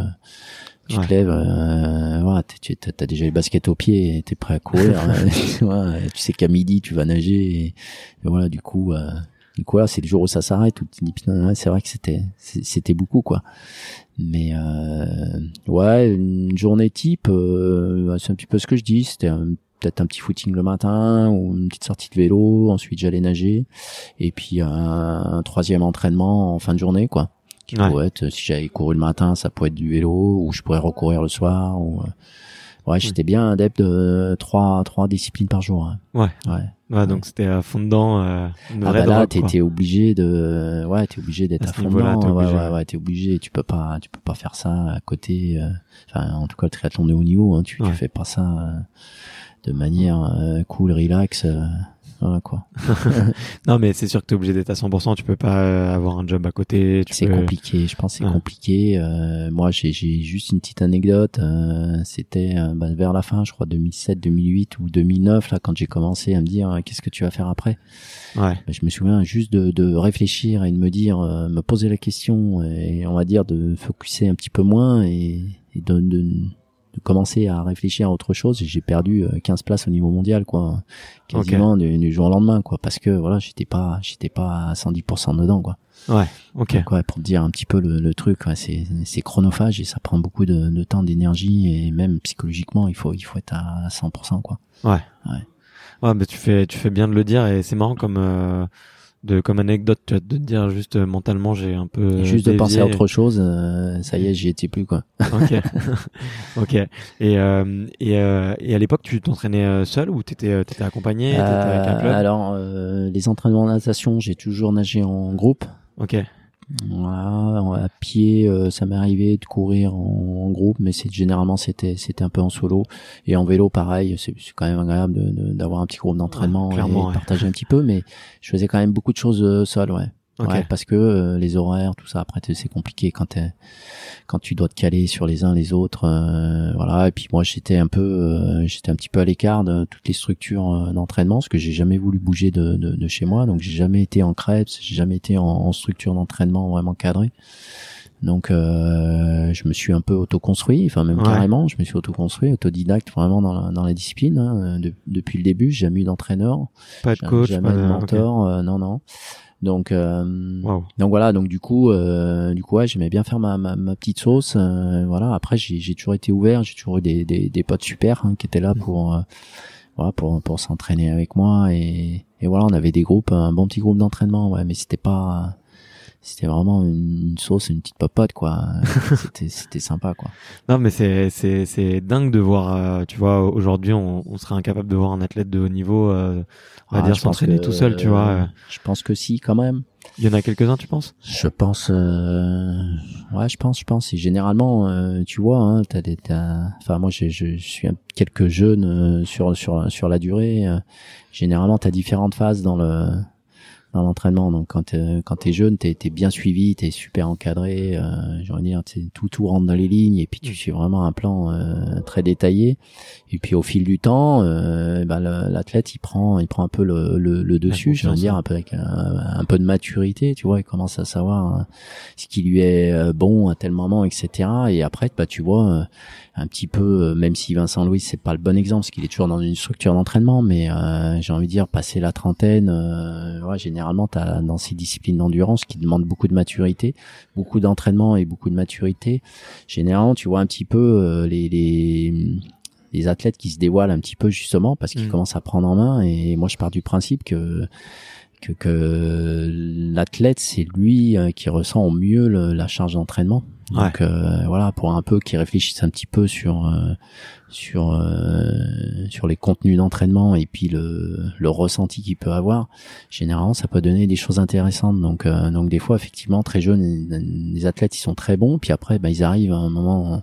Euh, tu Ouais. te lèves, euh, tu as déjà les baskets aux pieds, et t'es prêt à courir. euh, tu, vois, tu sais qu'à midi tu vas nager et, et voilà, du coup, euh, du coup, c'est le jour où ça s'arrête où tu te dis putain, ouais, c'est vrai que c'était c'était beaucoup quoi. Mais euh, ouais, une journée type, euh, c'est un petit peu ce que je dis. C'était peut-être un petit footing le matin ou une petite sortie de vélo. Ensuite, j'allais nager et puis un, un troisième entraînement en fin de journée, quoi. Qui Ouais. pourrait être, si j'avais couru le matin, ça pourrait être du vélo ou je pourrais recourir le soir. Ou, euh, ouais, j'étais bien adepte de trois trois disciplines par jour. hein. Ouais. Ouais. Ouais, donc c'était à fond dedans. Euh, une Ah vraie bah là, t'es obligé de, ouais, t'es obligé d'être À à fond dedans. t'es Ouais, ouais, ouais, t'es obligé. Tu peux pas, tu peux pas faire ça à côté. euh, Enfin, en tout cas, le triathlon de haut niveau, hein, tu, tu fais pas ça euh, de manière euh, cool, relax. Voilà quoi. non, mais c'est sûr que t'es obligé d'être à 100%. Tu peux pas euh, avoir un job à côté. tu C'est peux- compliqué, je pense c'est Ouais. compliqué. Euh, moi, j'ai j'ai juste une petite anecdote. Euh, C'était euh, bah, vers la fin, je crois 2007, 2008 ou 2009 là, quand j'ai commencé à me dire euh, qu'est-ce que tu vas faire après? Ouais. Bah, je me souviens juste de, de réfléchir et de me dire, euh, me poser la question et on va dire de focuser un petit peu moins et, et de, de, commencer à réfléchir à autre chose. Et J'ai perdu euh, 15 places au niveau mondial, quoi, quasiment du, du jour au lendemain, quoi, parce que voilà, j'étais pas, j'étais pas à 110% dedans, quoi. Ouais. Ok. Donc, ouais, pour te dire un petit peu le, le truc, ouais, c'est chronophage et ça prend beaucoup de, de temps, d'énergie et même psychologiquement, il faut il faut être à 100%, quoi. Ouais, mais tu fais, tu fais bien de le dire et c'est marrant comme, euh, de, comme anecdote, tu vois, de te dire juste euh, mentalement, j'ai un peu. Et juste de penser à autre chose, euh, ça y est, j'y étais plus, quoi. Ok. ok. Et, euh, et, euh, et à l'époque, tu t'entraînais euh, seul ou t'étais, euh, t'étais accompagné, t'étais avec un Euh, club? alors, euh, les entraînements de natation, j'ai toujours nagé en groupe. Ok. Voilà, à pied, euh, ça m'est arrivé de courir en, en groupe, mais c'est généralement c'était c'était un peu en solo. Et en vélo, pareil, c'est c'est quand même agréable de- de- d'avoir un petit groupe d'entraînement Ouais, et ouais. partager un petit peu. Mais je faisais quand même beaucoup de choses euh, seul, ouais. Ouais, parce que euh, les horaires, tout ça, après c'est compliqué quand quand tu dois te caler sur les uns les autres, euh, voilà. Et puis moi j'étais un peu, euh, j'étais un petit peu à l'écart de toutes les structures euh, d'entraînement, parce que j'ai jamais voulu bouger de, de, de chez moi, donc j'ai jamais été en crêpes, j'ai jamais été en, en structure d'entraînement vraiment cadrée. Donc euh, je me suis un peu autoconstruit, enfin même Ouais. carrément, je me suis autoconstruit, autodidacte vraiment dans la, dans la discipline. hein. De- depuis le début, j'ai jamais eu d'entraîneur, Pas de coach, jamais pas de mentor, euh, non non. Donc euh, donc voilà, donc du coup, euh, du coup, ouais, j'aimais bien faire ma, ma, ma petite sauce. euh, voilà. Après, j'ai j'ai toujours été ouvert, j'ai toujours eu des, des, des potes super hein, qui étaient là pour euh, voilà pour pour s'entraîner avec moi et et voilà, on avait des groupes, un bon petit groupe d'entraînement, ouais, mais c'était pas c'était vraiment une, sauce, une petite popote quoi. c'était c'était sympa quoi. Non, mais c'est c'est c'est dingue de voir. euh, tu vois, aujourd'hui, on, on serait incapable de voir un athlète de haut niveau, euh, on va Ah, dire s'entraîner tout seul. Tu vois. Je pense que si quand même. il y en a quelques uns, tu penses? Je pense, euh, ouais, je pense, je pense. Et généralement, euh, tu vois, hein, t'as des, t'as- enfin, moi, je, je, je suis un, quelques jeunes euh, sur sur sur la durée. euh, généralement, t'as différentes phases dans le dans l'entraînement. Donc, quand t'es, quand t'es jeune, t'es t'es bien suivi, t'es super encadré. Euh, J'ai envie de dire, tout tout rentre dans les lignes et puis tu suis vraiment un plan euh, très détaillé. Et puis au fil du temps, euh, bah, le- l'athlète il prend il prend un peu le, le, le dessus, j'ai envie de dire un peu avec un, un peu de maturité, tu vois, il commence à savoir euh, ce qui lui est euh, bon à tel moment, etc. Et après, bah tu vois euh, un petit peu, euh, même si Vincent Louis c'est pas le bon exemple, parce qu'il est toujours dans une structure d'entraînement, mais euh, j'ai envie de dire passer la trentaine, euh, ouais, généralement t'as dans ces disciplines d'endurance qui demandent beaucoup de maturité, beaucoup d'entraînement et beaucoup de maturité. Généralement, tu vois un petit peu euh, les, les les athlètes qui se dévoilent un petit peu justement parce qu'ils Mm. commencent à prendre en main et moi je pars du principe que que, que l'athlète c'est lui qui ressent au mieux le- la charge d'entraînement donc euh, voilà pour un peu qu'il réfléchisse un petit peu sur euh, sur euh, sur les contenus d'entraînement et puis le le ressenti qu'il peut avoir généralement ça peut donner des choses intéressantes. Donc euh, donc des fois effectivement très jeunes les athlètes ils sont très bons. Puis après bah, ils arrivent à un moment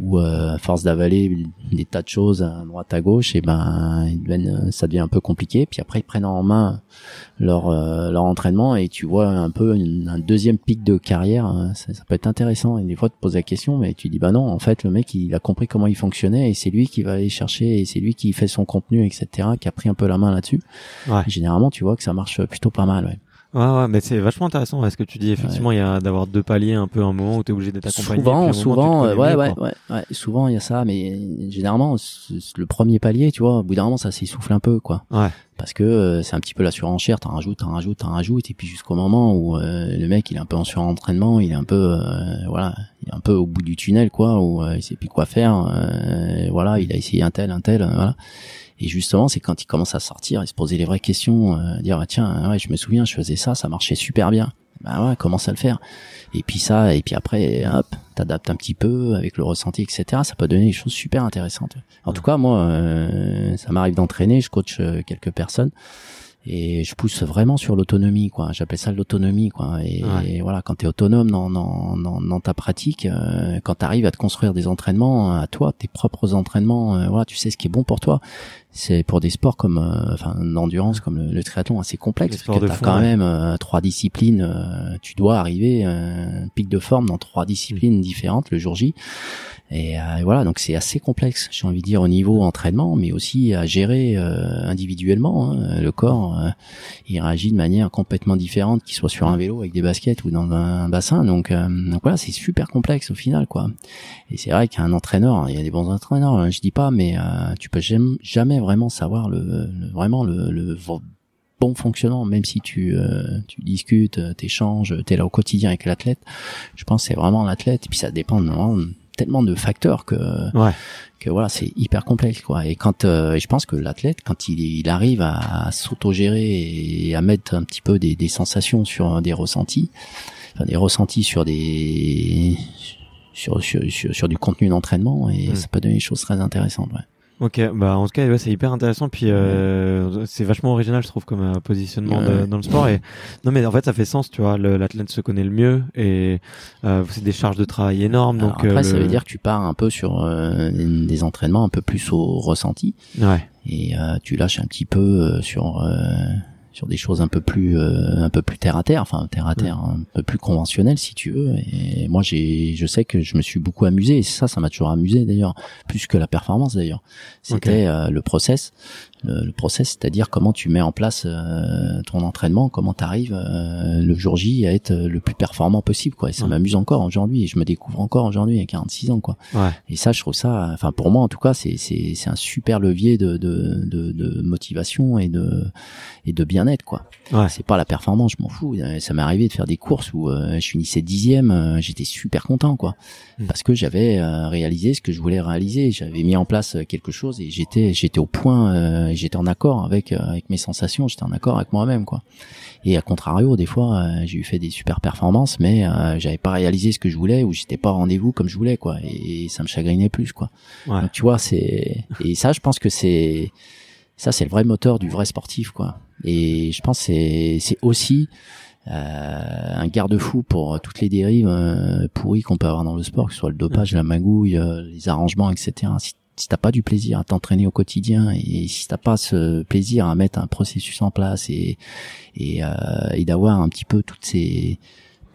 où euh, à force d'avaler des tas de choses à droite à gauche et ben ça devient un peu compliqué. Puis après ils prennent en main leur euh, leur entraînement et tu vois un peu un deuxième pic de carrière. Ça peut être intéressant et des fois tu te poses la question mais tu dis bah non en fait le mec il a compris comment il fonctionnait et c'est lui qui va aller chercher et c'est lui qui fait son contenu etc qui a pris un peu la main là-dessus Ouais. généralement tu vois que ça marche plutôt pas mal ouais. Ouais, ouais, mais c'est vachement intéressant. ouais, ce que tu dis, effectivement, il y a d'avoir deux paliers, un peu un moment où t'es obligé d'être accompagné. Souvent, tu souvent, euh, ouais, mieux, ouais, ouais, ouais, souvent il y a ça, mais généralement le premier palier, tu vois, au bout d'un moment ça s'essouffle un peu, quoi. Ouais. Parce que euh, c'est un petit peu la surenchère, t'en rajoutes, t'en rajoutes, t'en rajoutes, et puis jusqu'au moment où euh, le mec il est un peu en surentraînement, il est un peu, euh, voilà, il est un peu au bout du tunnel, quoi, où euh, il sait plus quoi faire, euh, voilà, il a essayé un tel, un tel, voilà. Et justement, c'est quand il commence à sortir et se poser les vraies questions, euh, dire ah, tiens, ouais, je me souviens, je faisais ça, ça marchait super bien. Bah ouais, commence à le faire? Et puis ça, et puis après, hop, t'adaptes un petit peu avec le ressenti, etc. Ça peut donner des choses super intéressantes. En tout cas, moi, euh, ça m'arrive d'entraîner, je coach euh, quelques personnes. et je pousse vraiment sur l'autonomie quoi j'appelle ça l'autonomie quoi et, voilà quand tu es autonome dans, dans, dans, dans ta pratique euh, quand tu arrives à te construire des entraînements à toi tes propres entraînements euh, voilà tu sais ce qui est bon pour toi c'est pour des sports comme euh, enfin d'endurance comme le, triathlon assez complexe parce que tu as quand même euh, trois disciplines tu dois arriver un pic de forme dans trois disciplines différentes le jour J et, voilà donc c'est assez complexe j'ai envie de dire au niveau entraînement mais aussi à gérer individuellement hein, le corps euh, il réagit de manière complètement différente, qu'il soit sur un vélo avec des baskets ou dans un bassin. Donc, euh, donc voilà, c'est super complexe au final, quoi. Et c'est vrai qu'un entraîneur, il y a des bons entraîneurs, hein, je dis pas, mais euh, tu peux jamais, vraiment savoir le, vraiment le, bon fonctionnement, même si tu, tu discutes, t'échanges, t'es là au quotidien avec l'athlète. Je pense que c'est vraiment l'athlète. Et puis ça dépend de, tellement de facteurs que ouais que voilà, c'est hyper complexe quoi. Et quand euh, je pense que l'athlète, quand il, il arrive à, s'autogérer et à mettre un petit peu des, des sensations sur des ressentis, enfin, des ressentis sur des sur sur, sur, du contenu d'entraînement, et mmh. ça peut donner des choses très intéressantes. Ouais. Ok, bah en tout cas, ouais, c'est hyper intéressant. Puis euh, c'est vachement original, je trouve, comme euh, positionnement dans le sport. Et non, mais en fait, ça fait sens, tu vois. L'athlète se connaît le mieux et euh, c'est des charges de travail énormes. donc après, ça veut dire que tu pars un peu sur des entraînements un peu plus au ressenti. Ouais. Et tu lâches un petit peu sur sur des choses un peu plus euh, un peu plus terre à terre enfin terre à terre un peu plus conventionnel si tu veux. Et moi j'ai je sais que je me suis beaucoup amusé et ça ça m'a toujours amusé d'ailleurs plus que la performance d'ailleurs. C'était euh, le process le, process, c'est-à-dire comment tu mets en place euh, ton entraînement, comment tu arrives euh, le jour J à être le plus performant possible quoi. Et ça m'amuse encore aujourd'hui et je me découvre encore aujourd'hui à 46 ans quoi. Ouais. Et ça je trouve ça enfin pour moi en tout cas c'est c'est c'est un super levier de de de, de motivation et de et de bien-être quoi. Ouais. C'est pas la performance, je m'en fous. Ça m'est arrivé de faire des courses où euh, je finissais dixième, j'étais super content quoi, hmm. parce que j'avais réalisé ce que je voulais réaliser. J'avais mis en place quelque chose et j'étais j'étais au point j'étais en accord avec euh, avec mes sensations, j'étais en accord avec moi-même quoi. Et à contrario, des fois, euh, j'ai eu fait des super performances, mais euh, j'avais pas réalisé ce que je voulais ou j'étais pas au rendez-vous comme je voulais quoi. Et, ça me chagrinait plus quoi. Donc tu vois, c'est et ça, je pense que c'est ça, c'est le vrai moteur du vrai sportif quoi. Et je pense c'est c'est aussi un garde-fou pour toutes les dérives pourries qu'on peut avoir dans le sport, que ce soit le dopage, la magouille, les arrangements, etc si t'as pas du plaisir à t'entraîner au quotidien et si t'as pas ce plaisir à mettre un processus en place et et, euh, et d'avoir un petit peu toutes ces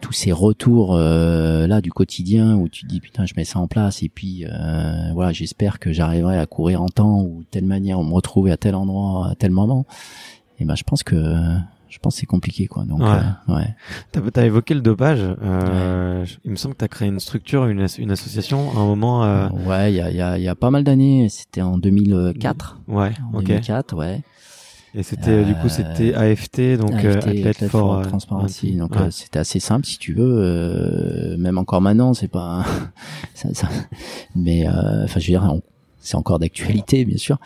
tous ces retours euh, là du quotidien où tu te dis putain je mets ça en place et puis euh, voilà j'espère que j'arriverai à courir en temps ou de telle manière ou me retrouver à tel endroit à tel moment. Et ben je pense que je pense que c'est compliqué quoi donc ouais, euh, ouais. t'as as évoqué le dopage euh, il me semble que t'as créé une structure une, une association à un moment euh... ouais il y a, y, a, y a pas mal d'années c'était en 2004 ouais en ok. 2004 ouais. Et c'était du coup c'était AFT donc AFT, Athlete, for, Transparency. Donc c'était assez simple si tu veux même encore maintenant c'est pas ça, ça... mais enfin je veux dire on c'est encore d'actualité bien sûr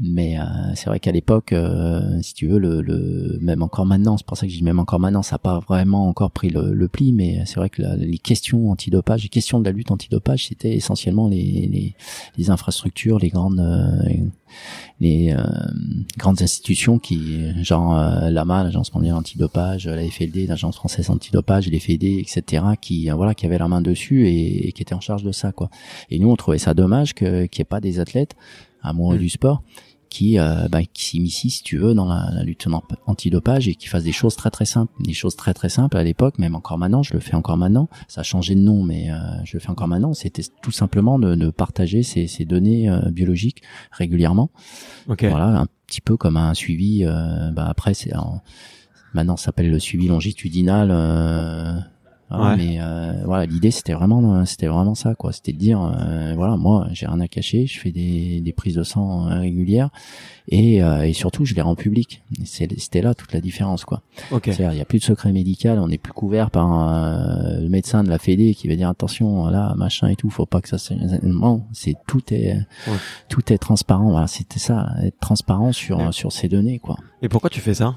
mais euh, c'est vrai qu'à l'époque euh, si tu veux le, le, même encore maintenant c'est pour ça que je dis même encore maintenant ça n'a pas vraiment encore pris le, le pli mais c'est vrai que les questions antidopage les questions de la lutte antidopage c'était essentiellement les, les, les, infrastructures les grandes euh, les euh, grandes institutions qui, genre euh, l'AMA, l'agence mondiale antidopage, la FLD, l'agence française antidopage, les FED, etc., qui euh, voilà, qui avaient la main dessus et, qui étaient en charge de ça, quoi. Et nous, on trouvait ça dommage que qu'il n'y ait pas des athlètes amoureux mmh. du sport qui, euh, bah, qui s'initie, si tu veux, dans la, la lutte antidopage et qui fasse des choses très très simples, des choses très très simples à l'époque, même encore maintenant, je le fais encore maintenant. Ça a changé de nom, mais euh, je le fais encore maintenant. C'était tout simplement de, de partager ces, ces données euh, biologiques régulièrement. Voilà, un petit peu comme un suivi. Euh, bah, après, c'est maintenant, ça s'appelle le suivi longitudinal mais euh, voilà, l'idée c'était vraiment, c'était vraiment ça, quoi. C'était de dire, euh, voilà, moi j'ai rien à cacher, je fais des, des prises de sang euh, régulières et, et surtout je les rends publiques. C'était là toute la différence, quoi. Okay. C'est-à-dire, il y a plus de secret médical, on n'est plus couvert par le médecin de la Fédé qui va dire attention, là, machin et tout, faut pas que ça. Non, c'est tout est tout est transparent. Voilà, c'était ça, être transparent sur sur ces données, quoi. Et pourquoi tu fais ça?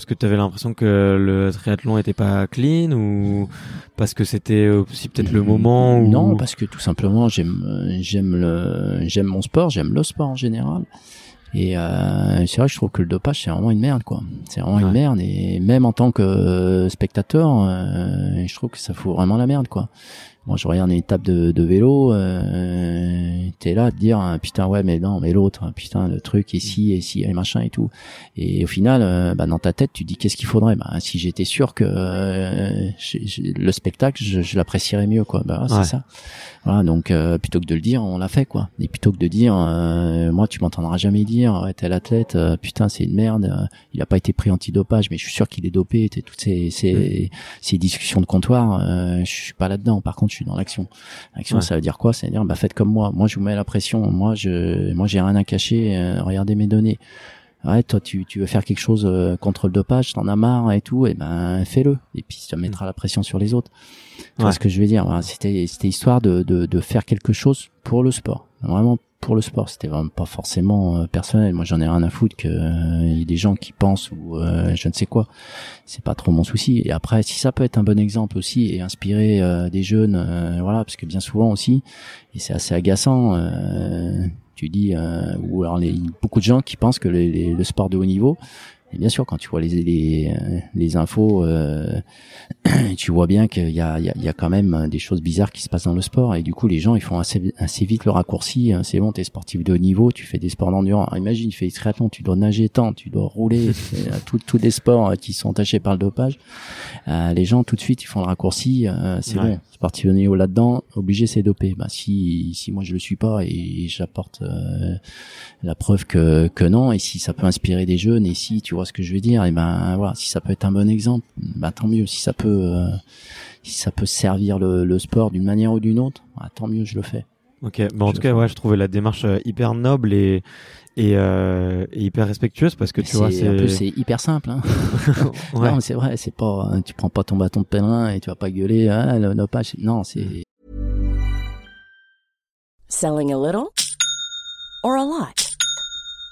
Parce que tu avais l'impression que le triathlon était pas clean ou parce que c'était aussi peut-être le moment ou... Non, parce que tout simplement j'aime j'aime le j'aime mon sport, j'aime le sport en général. Et euh, c'est vrai, je trouve que le dopage c'est vraiment une merde, quoi. C'est vraiment une merde. Et même en tant que spectateur, euh, je trouve que ça fout vraiment la merde, quoi. Moi, je regarde une étape de, de vélo, euh, t'es là à te dire ah, putain ouais mais non mais l'autre hein, putain le truc ici et si et machin et tout. Et au final, euh, bah, dans ta tête, tu dis qu'est-ce qu'il faudrait? Bah, si j'étais sûr que euh, le spectacle, je, je l'apprécierais mieux quoi. Bah c'est ça. Voilà donc euh, plutôt que de le dire, on l'a fait quoi. Et plutôt que de dire, euh, moi tu m'entendras jamais dire ouais, tel athlète, putain c'est une merde, il a pas été pris antidopage, mais je suis sûr qu'il est dopé. Toutes ces ces, ces discussions de comptoir, je suis pas là-dedans. Par contre je suis dans l'action. L'action, ça veut dire quoi? Ça veut dire, bah faites comme moi. Moi, je vous mets la pression. Moi, je, moi, j'ai rien à cacher. Euh, regardez mes données. Ouais, toi, tu, tu veux faire quelque chose euh, contre le dopage, t'en as marre et tout, et ben fais-le. Et puis ça mettra la pression sur les autres. Tu vois ce que je veux dire? C'était, c'était histoire de, de, de faire quelque chose pour le sport. Vraiment pour le sport. C'était vraiment pas forcément euh, personnel. Moi, j'en ai rien à foutre que euh, y ait des gens qui pensent ou euh, je ne sais quoi. C'est pas trop mon souci. Et après, si ça peut être un bon exemple aussi et inspirer des jeunes, voilà, parce que bien souvent aussi, et c'est assez agaçant. tu dis, ou alors les, beaucoup de gens qui pensent que le sport de haut niveau, et bien sûr, quand tu vois les les, les infos, euh, tu vois bien qu'il y a, il y, a, il y a quand même des choses bizarres qui se passent dans le sport. Et du coup, les gens, ils font assez, assez vite le raccourci. Hein. C'est bon, t'es sportif de haut niveau, tu fais des sports d'endurance. Imagine, tu fais des triathlons, tu dois nager tant, tu dois rouler, tous des sports qui sont tachés par le dopage. Euh, les gens, tout de suite, ils font le raccourci. Euh, c'est bon, haut niveau là-dedans, obligé, c'est dopé. Bah si, si moi je le suis pas et, j'apporte euh, la preuve que que non, et si ça peut inspirer des jeunes, et si tu vois ce que je veux dire, et ben voilà, si ça peut être un bon exemple, ben tant mieux. Si ça peut, euh, si ça peut servir le, le sport d'une manière ou d'une autre, ben, tant mieux, je le fais. Ok, bon, en tout cas, ouais, je trouvais la démarche euh, hyper noble et et, euh, et hyper respectueuse parce que tu vois, c'est c'est hyper simple. Hein. ouais. Non, c'est vrai, c'est pas, tu prends pas ton bâton de pèlerin et tu vas pas gueuler, ah, le, le pas, non, c'est. Selling a little or a lot?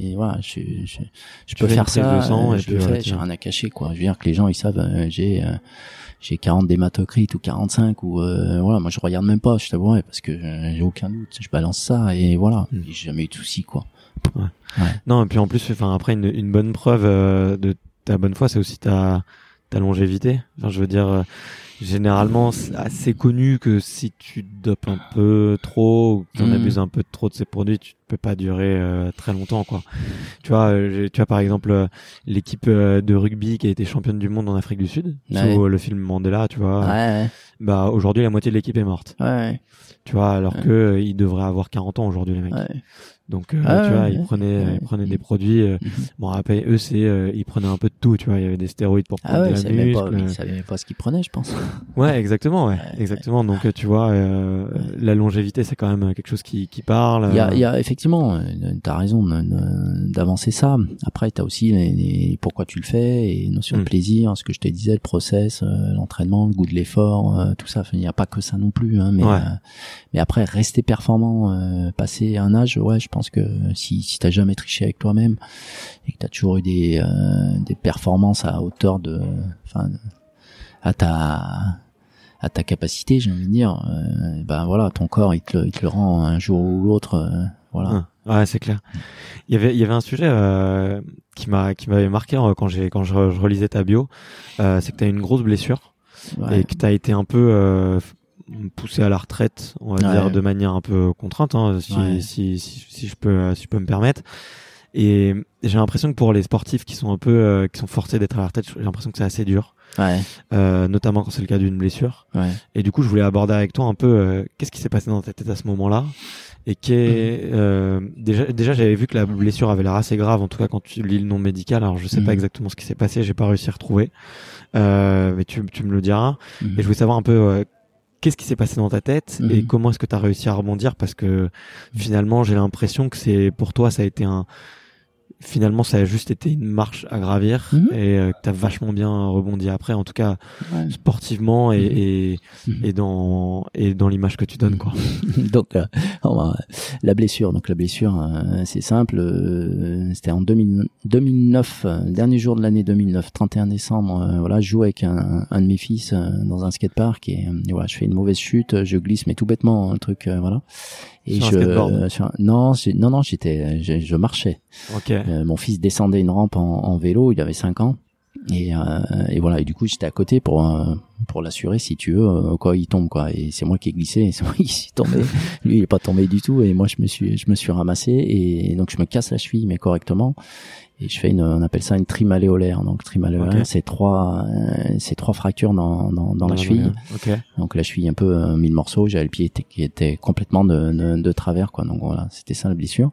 Et voilà, je, je, je peux faire ça, euh, je fais, j'ai rien à cacher quoi. Je veux dire que les gens ils savent euh, j'ai euh, j'ai 40 dématocrites ou 45 ou euh, voilà, moi je regarde même pas, je t'avoue parce que euh, j'ai aucun doute, je balance ça et voilà, mm. j'ai jamais eu de soucis quoi. Ouais. Ouais. Non, et puis en plus enfin après une, une bonne preuve euh, de ta bonne foi, c'est aussi ta, ta longévité. Enfin, je veux dire, généralement, c'est assez connu que si tu dopes un peu trop ou que tu en mmh. abuses un peu trop de ces produits, tu peux pas durer euh, très longtemps, quoi. Tu vois, euh, tu as par exemple l'équipe de rugby qui a été championne du monde en Afrique du Sud, sur le film Mandela, tu vois. Ouais, Bah aujourd'hui, la moitié de l'équipe est morte. Ouais. Tu vois, alors que ils devraient avoir 40 ans aujourd'hui, les mecs. Donc, euh, ah tu vois, ils prenaient, ils prenaient des produits. Euh, mhm. bon, après, eux, c'est, euh, ils prenaient un peu de tout, tu vois. Il y avait des stéroïdes pour prendre ah ouais, de la muscle. Pas, ils savaient même pas ce qu'ils prenaient, je pense. Ouais, exactement, ouais, exactement. Donc, tu vois, euh, la longévité, c'est quand même quelque chose qui, qui parle. Il y a, il y a effectivement, t'as raison d'avancer ça. Après, t'as aussi les, les, pourquoi tu le fais et notion de mm. plaisir, ce que je te disais, le process, l'entraînement, le goût de l'effort, tout ça. il n'y a pas que ça non plus, hein, mais, mais après, rester performant, passer un âge, ouais, je pense que si, si t'as jamais triché avec toi-même et que t'as toujours eu des, euh, des performances à hauteur de, enfin, à ta à ta capacité, j'ai envie de dire, euh, ben voilà, ton corps il te, il te le rend un jour ou l'autre, euh, voilà. Ouais, c'est clair. Il y avait il y avait un sujet euh, qui m'a qui m'avait marqué quand j'ai quand je, relisais ta bio, c'est que tu as une grosse blessure et que tu as été un peu poussé à la retraite, on va dire de manière un peu contrainte, hein, si, si, si, si, je peux, si je peux me permettre. Et j'ai l'impression que pour les sportifs qui sont un peu, euh, qui sont forcés d'être à la retraite, j'ai l'impression que c'est assez dur. Ouais. euh, notamment quand c'est le cas d'une blessure. Ouais. Et du coup, je voulais aborder avec toi un peu euh, qu'est-ce qui s'est passé dans ta tête à ce moment-là? Et qu'est, euh, déjà, déjà, j'avais vu que la blessure avait l'air assez grave, en tout cas quand tu lis le nom médical. Alors, je sais Mhm. pas exactement ce qui s'est passé, j'ai pas réussi à retrouver, euh, mais tu, tu me le diras. Mhm. Et je voulais savoir un peu euh, qu'est-ce qui s'est passé dans ta tête Mhm. et comment est-ce que tu as réussi à rebondir? Parce que finalement, j'ai l'impression que c'est pour toi, ça a été un finalement ça a juste été une marche à gravir Mhm. et euh, que t'as vachement bien rebondi après en tout cas Ouais. sportivement et, et, Mhm. et dans et dans l'image que tu donnes quoi donc euh, va- la blessure donc la blessure euh, c'est simple euh, c'était en 2000 2009 euh, dernier jour de l'année 2009 31 décembre euh, voilà je joue avec un, un de mes fils euh, dans un skatepark et, et voilà je fais une mauvaise chute je glisse mais tout bêtement un truc euh, voilà et Sur je euh, sur non non non j'étais je, je marchais. Ok. Euh, mon fils descendait une rampe en, en vélo, il avait 5 ans. Et, euh, et voilà, et du coup j'étais à côté pour euh, pour l'assurer si tu veux quoi il tombe quoi. Et c'est moi qui ai glissé c'est moi qui suis tombé. Lui il est pas tombé du tout et moi je me suis je me suis ramassé et donc je me casse la cheville mais correctement et je fais une on appelle ça une trimaléolaire. Donc trimaléolaire c'est trois euh, c'est trois fractures dans dans, dans la cheville. Ok. Donc la cheville un peu euh, mille morceaux. J'avais le pied qui était complètement de, de, de travers quoi. Donc voilà c'était ça la blessure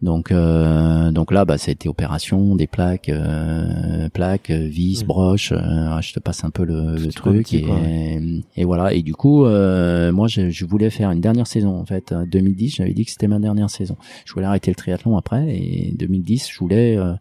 donc euh, donc là bah ça a été opération des plaques euh, plaques euh, vis Mm. broches euh, je te passe un peu le, le truc petit, et, voilà. Et du coup euh, moi je, je voulais faire une dernière saison en fait. Euh, 2010 j'avais dit que c'était ma dernière saison. Je voulais arrêter le triathlon après et 2010 je voulais euh,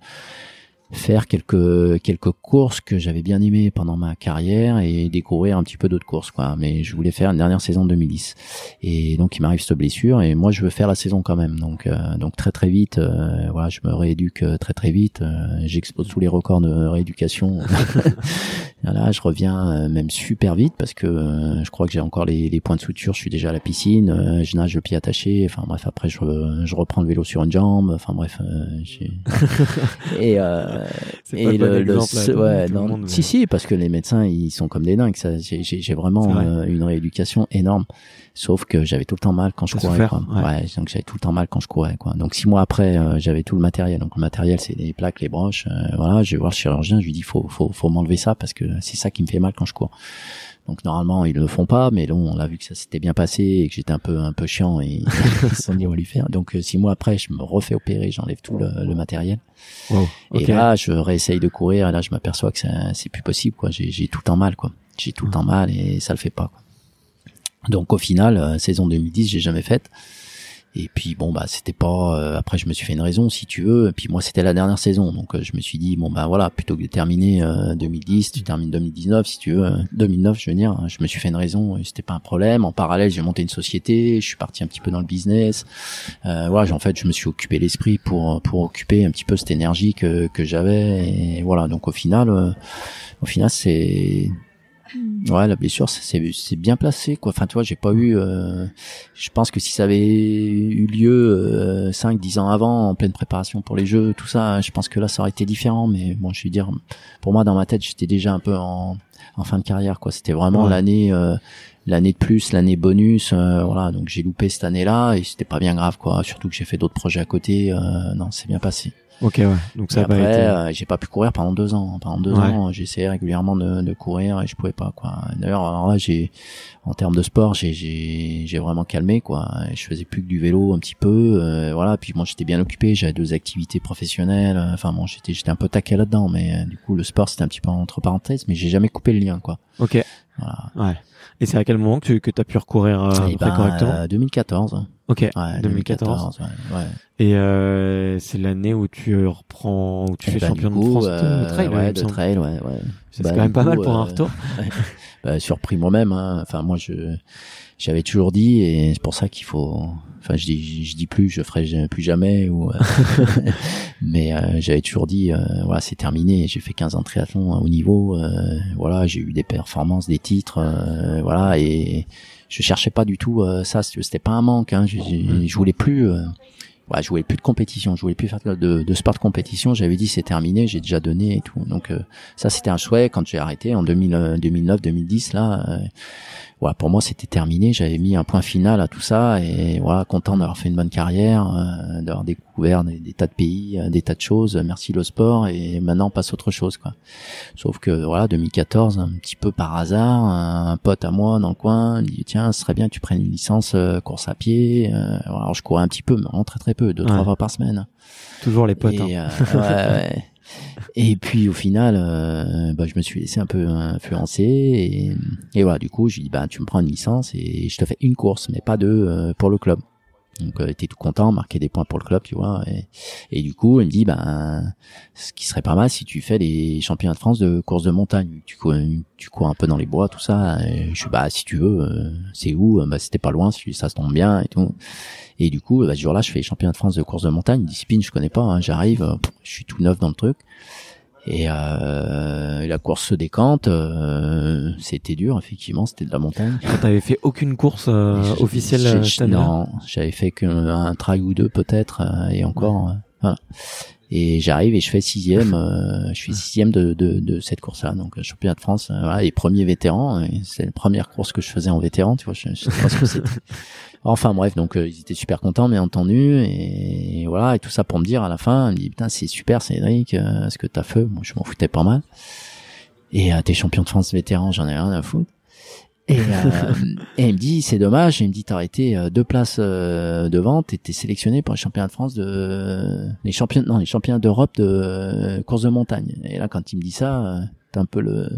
faire quelques quelques courses que j'avais bien aimées pendant ma carrière et découvrir un petit peu d'autres courses quoi. Mais je voulais faire une dernière saison de 2010 et donc il m'arrive cette blessure et moi je veux faire la saison quand même. Donc euh, donc très très vite euh, voilà je me rééduque euh, très très vite. Euh, j'explose tous les records de rééducation. Voilà je reviens euh, même super vite parce que euh, je crois que j'ai encore les, les points de suture. Je suis déjà à la piscine euh, je nage le pied attaché. Enfin bref après je, je reprends le vélo sur une jambe. Enfin bref euh, j'ai- et euh, c'est pas et le, le, exemple, là, ouais, non, monde, mais- si si parce que les médecins ils sont comme des dingues ça j'ai vraiment vrai. euh, une rééducation énorme sauf que j'avais tout le temps mal quand je courais quoi. ouais. Ouais, donc j'avais tout le temps mal quand je courais quoi donc six mois après euh, j'avais tout le matériel donc le matériel c'est les plaques les broches euh, voilà je vais voir le chirurgien je lui dis faut faut faut m'enlever ça parce que c'est ça qui me fait mal quand je cours donc normalement ils le font pas, mais bon, on a vu que ça s'était bien passé et que j'étais un peu un peu chiant et ils se sont dit on va lui faire. Donc euh, six mois après, je me refais opérer, j'enlève tout le, le matériel. Wow, Et là, je réessaye de courir et là, je m'aperçois que c'est plus possible quoi. J'ai j'ai tout le temps mal quoi. J'ai tout le temps mal et ça le fait pas. Quoi. Donc au final, euh, saison 2010, j'ai jamais faite. Et puis bon bah c'était pas. euh, après je me suis fait une raison si tu veux. Et puis moi c'était la dernière saison, donc euh, je me suis dit bon bah voilà plutôt que de terminer euh, 2010, tu termines 2019 si tu veux. euh, 2009 je veux dire. Je me suis fait une raison. C'était pas un problème. En parallèle j'ai monté une société. Je suis parti un petit peu dans le business. Euh, voilà, en fait je me suis occupé l'esprit pour pour occuper un petit peu cette énergie que que j'avais. Et voilà donc au final euh, au final c'est Ouais, la blessure, c'est- bien placé, quoi. Enfin, tu vois, j'ai pas eu. euh, je pense que si ça avait eu lieu euh, 5 10 ans avant, en pleine préparation pour les Jeux, tout ça, je pense que là, ça aurait été différent. Mais bon, je veux dire, pour moi, dans ma tête, j'étais déjà un peu en, en fin de carrière, quoi. C'était vraiment Ouais. l'année, euh, l'année de plus, l'année bonus, euh, voilà. Donc j'ai loupé cette année-là et c'était pas bien grave, quoi. Surtout que j'ai fait d'autres projets à côté. euh, non, c'est bien passé. Ok, ouais. Donc ça a après, été. euh, j'ai pas pu courir pendant deux ans. Pendant deux Ouais. ans, j'essayais régulièrement de, de courir et je pouvais pas, quoi. D'ailleurs, alors là, j'ai, en termes de sport, j'ai, j'ai, j'ai vraiment calmé, quoi. Je faisais plus que du vélo un petit peu, euh, voilà. Puis moi, j'étais bien occupé. J'avais deux activités professionnelles. Enfin bon, j'étais, j'étais un peu taqué là-dedans, mais euh, du coup, le sport, c'était un petit peu entre parenthèses, mais j'ai jamais coupé le lien, quoi. Ok. Voilà. Ouais. Et c'est à quel moment que tu que as pu recourir euh, près ben, correctement euh, 2014. Ok. Ouais, 2014. ouais, ouais. Et euh, c'est l'année où tu reprends, où tu Et fais ben, champion du de coup, France de euh, trail. il ouais, de trail, ouais, ouais. C'est Bah, quand même du pas coup, mal pour un euh, retour. bah, surpris moi-même. Hein. Enfin, moi, je j'avais toujours dit, et c'est pour ça qu'il faut. Enfin, je dis, je dis plus, je ferai plus jamais. Ou, euh, mais euh, j'avais toujours dit, euh, voilà, c'est terminé. J'ai fait 15 ans de triathlon à haut niveau. euh, voilà, j'ai eu des performances, des titres. euh, voilà, et je cherchais pas du tout euh, ça. C'était pas un manque. Hein. Je, je, je voulais plus. Euh, ouais, je voulais plus de compétition, je voulais plus faire de, de sport de compétition. J'avais dit c'est terminé, j'ai déjà donné et tout. Donc euh, ça c'était un souhait quand j'ai arrêté en 2000, 2009, 2010 là. Euh, voilà, pour moi c'était terminé. J'avais mis un point final à tout ça et voilà, content d'avoir fait une bonne carrière, euh, d'avoir découvert des, des, tas de pays, euh, des tas de choses. Merci le sport et maintenant on passe à autre chose quoi. Sauf que voilà, 2014, un petit peu par hasard, un, pote à moi dans le coin me dit tiens, ce serait bien que tu prennes une licence euh, course à pied. alors je courais un petit peu, mais vraiment très très peu, deux trois fois par semaine. Toujours les potes. Et, hein. ouais, ouais. Et puis au final, euh, bah, je me suis laissé un peu influencer et, et voilà. Du coup, je dis bah tu me prends une licence et je te fais une course, mais pas deux euh, pour le club. Donc euh, était tout content, marquer des points pour le club, tu vois. Et, et du coup, il me dit ben ce qui serait pas mal si tu fais les championnats de France de course de montagne. Tu cours, tu cours un peu dans les bois, tout ça. Et je suis bah si tu veux, euh, c'est où Bah c'était pas loin, si ça se tombe bien et tout. Et du coup, bah, ce jour-là, je fais les championnats de France de course de montagne, discipline je connais pas. Hein. J'arrive, je suis tout neuf dans le truc. Et, euh, la course se décante. Euh, c'était dur, effectivement. C'était de la montagne. T'avais fait aucune course euh, officielle euh, cette Non, j'avais fait qu'un trail ou deux peut-être, euh, et encore. voilà. Et j'arrive et je fais sixième. je suis sixième de, de, de cette course-là, donc championnat de France. voilà, et premier vétéran. C'est la première course que je faisais en vétéran. Tu vois, je, je sais pas ce que c'était. Enfin bref, donc euh, ils étaient super contents, bien entendu, et, voilà, et tout ça pour me dire à la fin, il me dit putain c'est super Cédric, euh, ce que t'as fait, moi je m'en foutais pas mal. Et euh, t'es champion de France vétéran, j'en ai rien à foutre. Et, euh, et il me dit c'est dommage, il me dit t'as été deux places devant, t'étais sélectionné pour les championnats de France de les champions non les championnats d'Europe de course de montagne. Et là quand il me dit ça, un peu le,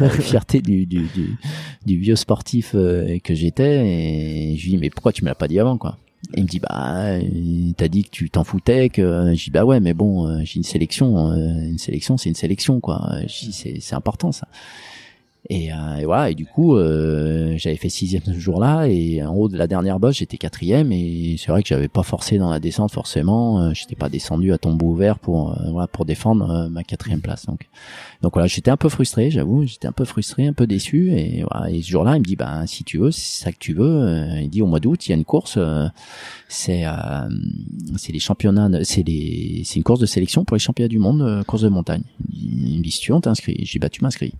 la fierté du, du, du, du vieux sportif euh, que j'étais. Et je lui dis, mais pourquoi tu me l'as pas dit avant, quoi? Et il me dit bah t'as dit que tu t'en foutais que je dis bah ouais mais bon euh, j'ai une sélection euh, une sélection c'est une sélection quoi. Je dis c'est c'est important ça et, euh, et, voilà, et du coup, euh, j'avais fait sixième ce jour-là, et en haut de la dernière bosse, j'étais quatrième, et c'est vrai que j'avais pas forcé dans la descente forcément, euh, j'étais pas descendu à tombeau ouvert pour euh, voilà pour défendre euh, ma quatrième place. Donc, donc voilà, j'étais un peu frustré, j'avoue, j'étais un peu frustré, un peu déçu, et voilà, et ce jour-là, il me dit ben si tu veux, c'est ça que tu veux. il dit au mois d'août, il y a une course, c'est c'est les championnats, c'est les c'est une course de sélection pour les championnats du monde, course de montagne. Il me dit si tu veux, on t'inscrit. J'ai bah tu m'inscris.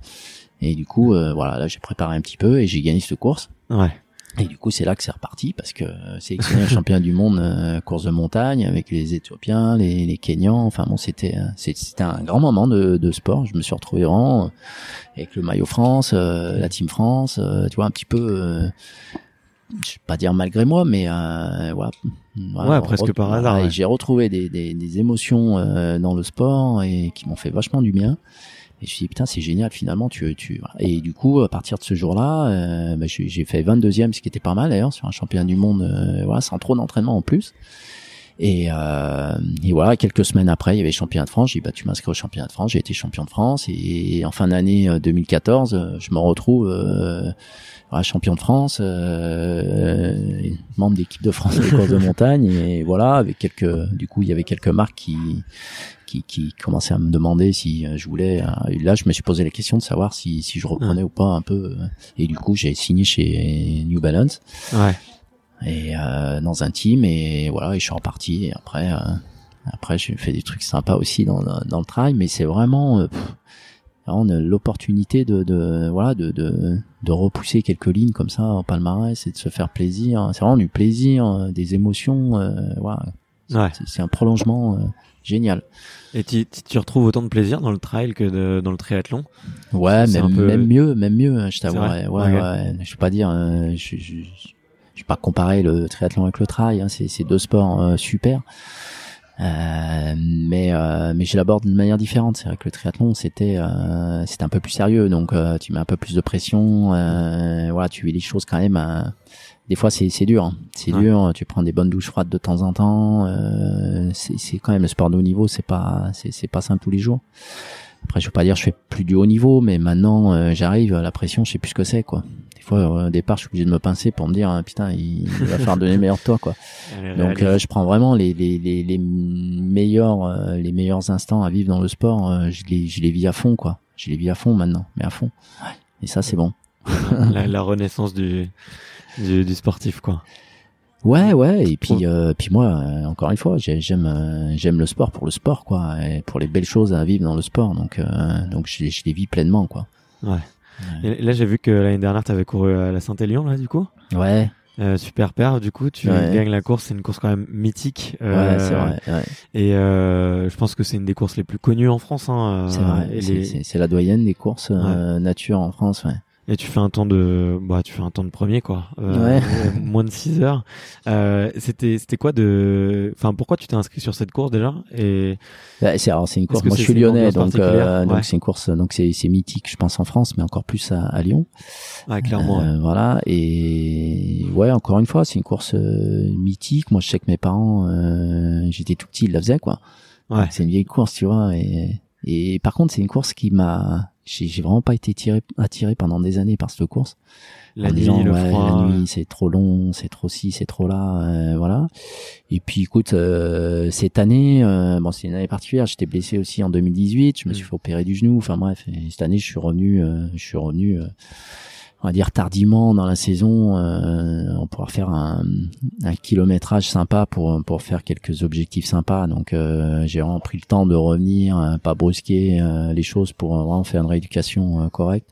Et du coup, euh, voilà, là j'ai préparé un petit peu et j'ai gagné cette course. Ouais. Et du coup, c'est là que c'est reparti parce que sélectionner un champion du monde euh, course de montagne avec les Éthiopiens, les, les Kenyans. Enfin bon, c'était euh, c'était un grand moment de, de, sport. Je me suis retrouvé vraiment avec le maillot France, la team France. tu vois un petit peu. je vais pas dire malgré moi, mais voilà, ouais, presque par hasard. J'ai retrouvé des, des, des émotions dans le sport et qui m'ont fait vachement du bien. Et je me suis dit, putain, c'est génial, finalement, tu, tu, et du coup, à partir de ce jour-là, euh, bah, j'ai fait 22e, ce qui était pas mal d'ailleurs, sur un championnat du monde, euh, voilà, sans trop d'entraînement en plus. Et, euh, et, voilà, quelques semaines après, il y avait championnat de France. J'ai dit, bah, tu m'inscris au championnat de France. J'ai été champion de France. Et, en fin d'année 2014, euh, je me retrouve euh, champion de France, euh, membre d'équipe de France des courses de montagne. Et voilà, avec quelques, du coup, il y avait quelques marques qui, qui, qui commençait à me demander si euh, je voulais. Euh, là, je me suis posé la question de savoir si, si je reprenais ou pas un peu. Euh, et du coup, j'ai signé chez New Balance. Ouais. Et euh, dans un team et voilà, et je suis reparti. Et après, euh, après, j'ai fait des trucs sympas aussi dans, dans le travail, mais c'est vraiment l'opportunité de, de voilà de, de, de repousser quelques lignes comme ça en palmarès et de se faire plaisir c'est vraiment du plaisir des émotions voilà ouais. c'est un prolongement génial et tu, tu retrouves autant de plaisir dans le trail que de, dans le triathlon Ouais, même, même mieux, même mieux, hein, je t'avouerais. Ouais, ouais, ouais, Je vais pas dire, euh, je, je, je, vais pas comparer le triathlon avec le trail. Hein, c'est deux sports euh, super. Euh, mais euh, mais je l'aborde d'une manière différente. C'est vrai que le triathlon c'était euh, c'était un peu plus sérieux, donc euh, tu mets un peu plus de pression. voilà, tu vis les choses quand même des fois c'est c'est dur, hein. c'est dur. Tu prends des bonnes douches froides de temps en temps. Euh, c'est c'est quand même le sport de haut niveau, c'est pas c'est c'est pas simple tous les jours. Après je veux pas dire je fais plus du haut niveau, mais maintenant euh, j'arrive à la pression, je sais plus ce que c'est quoi. Des fois euh, au départ je suis obligé de me pincer pour me dire ah, putain il, va faire donner meilleur de toi quoi. Donc je prends vraiment les les les, les meilleurs les meilleurs instants à vivre dans le sport, je les je les vis à fond quoi. Je les vis à fond maintenant, mais à fond. Et ça c'est bon. la, la renaissance du du, du sportif quoi. Ouais, ouais, et puis euh, puis moi, euh, encore une fois, j'ai- j'aime euh, j'aime le sport pour le sport, quoi, et pour les belles choses à vivre dans le sport, donc donc je, je les vis pleinement, quoi. Ouais. Et là, j'ai vu que l'année dernière, tu avais couru à la Saint-Élion, là, du coup. Ouais, Euh, super paire, du coup, tu Ouais. gagnes la course. C'est une course quand même mythique. ouais, c'est vrai, ouais, Et euh, je pense que c'est une des courses les plus connues en France. Hein, c'est vrai. C'est les- la doyenne des courses nature en France, ouais. Et tu fais un temps de, bah, tu fais un temps de premier, quoi. Euh, Ouais. euh, moins de 6 heures. Euh, c'était, c'était quoi de, enfin, pourquoi tu t'es inscrit sur cette course déjà? Et Ouais, c'est alors c'est une course. Moi, je suis lyonnais, ambiance donc euh, Ouais. donc c'est une course, donc c'est c'est mythique, je pense en France, mais encore plus à, à Lyon. ah, clairement. Euh, voilà et ouais encore une fois c'est une course euh, mythique moi je sais que mes parents euh, j'étais tout petit ils la faisaient quoi c'est une vieille course tu vois et et par contre c'est une course qui m'a j'ai vraiment pas été tiré attiré pendant des années par cette course. La en nuit, disant, le ouais, froid. la nuit c'est trop long c'est trop ci c'est trop là euh, voilà. Et puis écoute euh, cette année euh, bon c'est une année particulière. J'étais blessé aussi en 2018 je me suis Mm. fait opérer du genou. Enfin bref. Et cette année je suis revenu euh, je suis revenu euh, on va dire tardivement dans la saison euh, on pourra faire un, un kilométrage sympa pour pour faire quelques objectifs sympas. Donc euh, j'ai vraiment pris le temps de revenir euh, pas brusquer euh, les choses pour euh, vraiment faire une rééducation euh, correcte.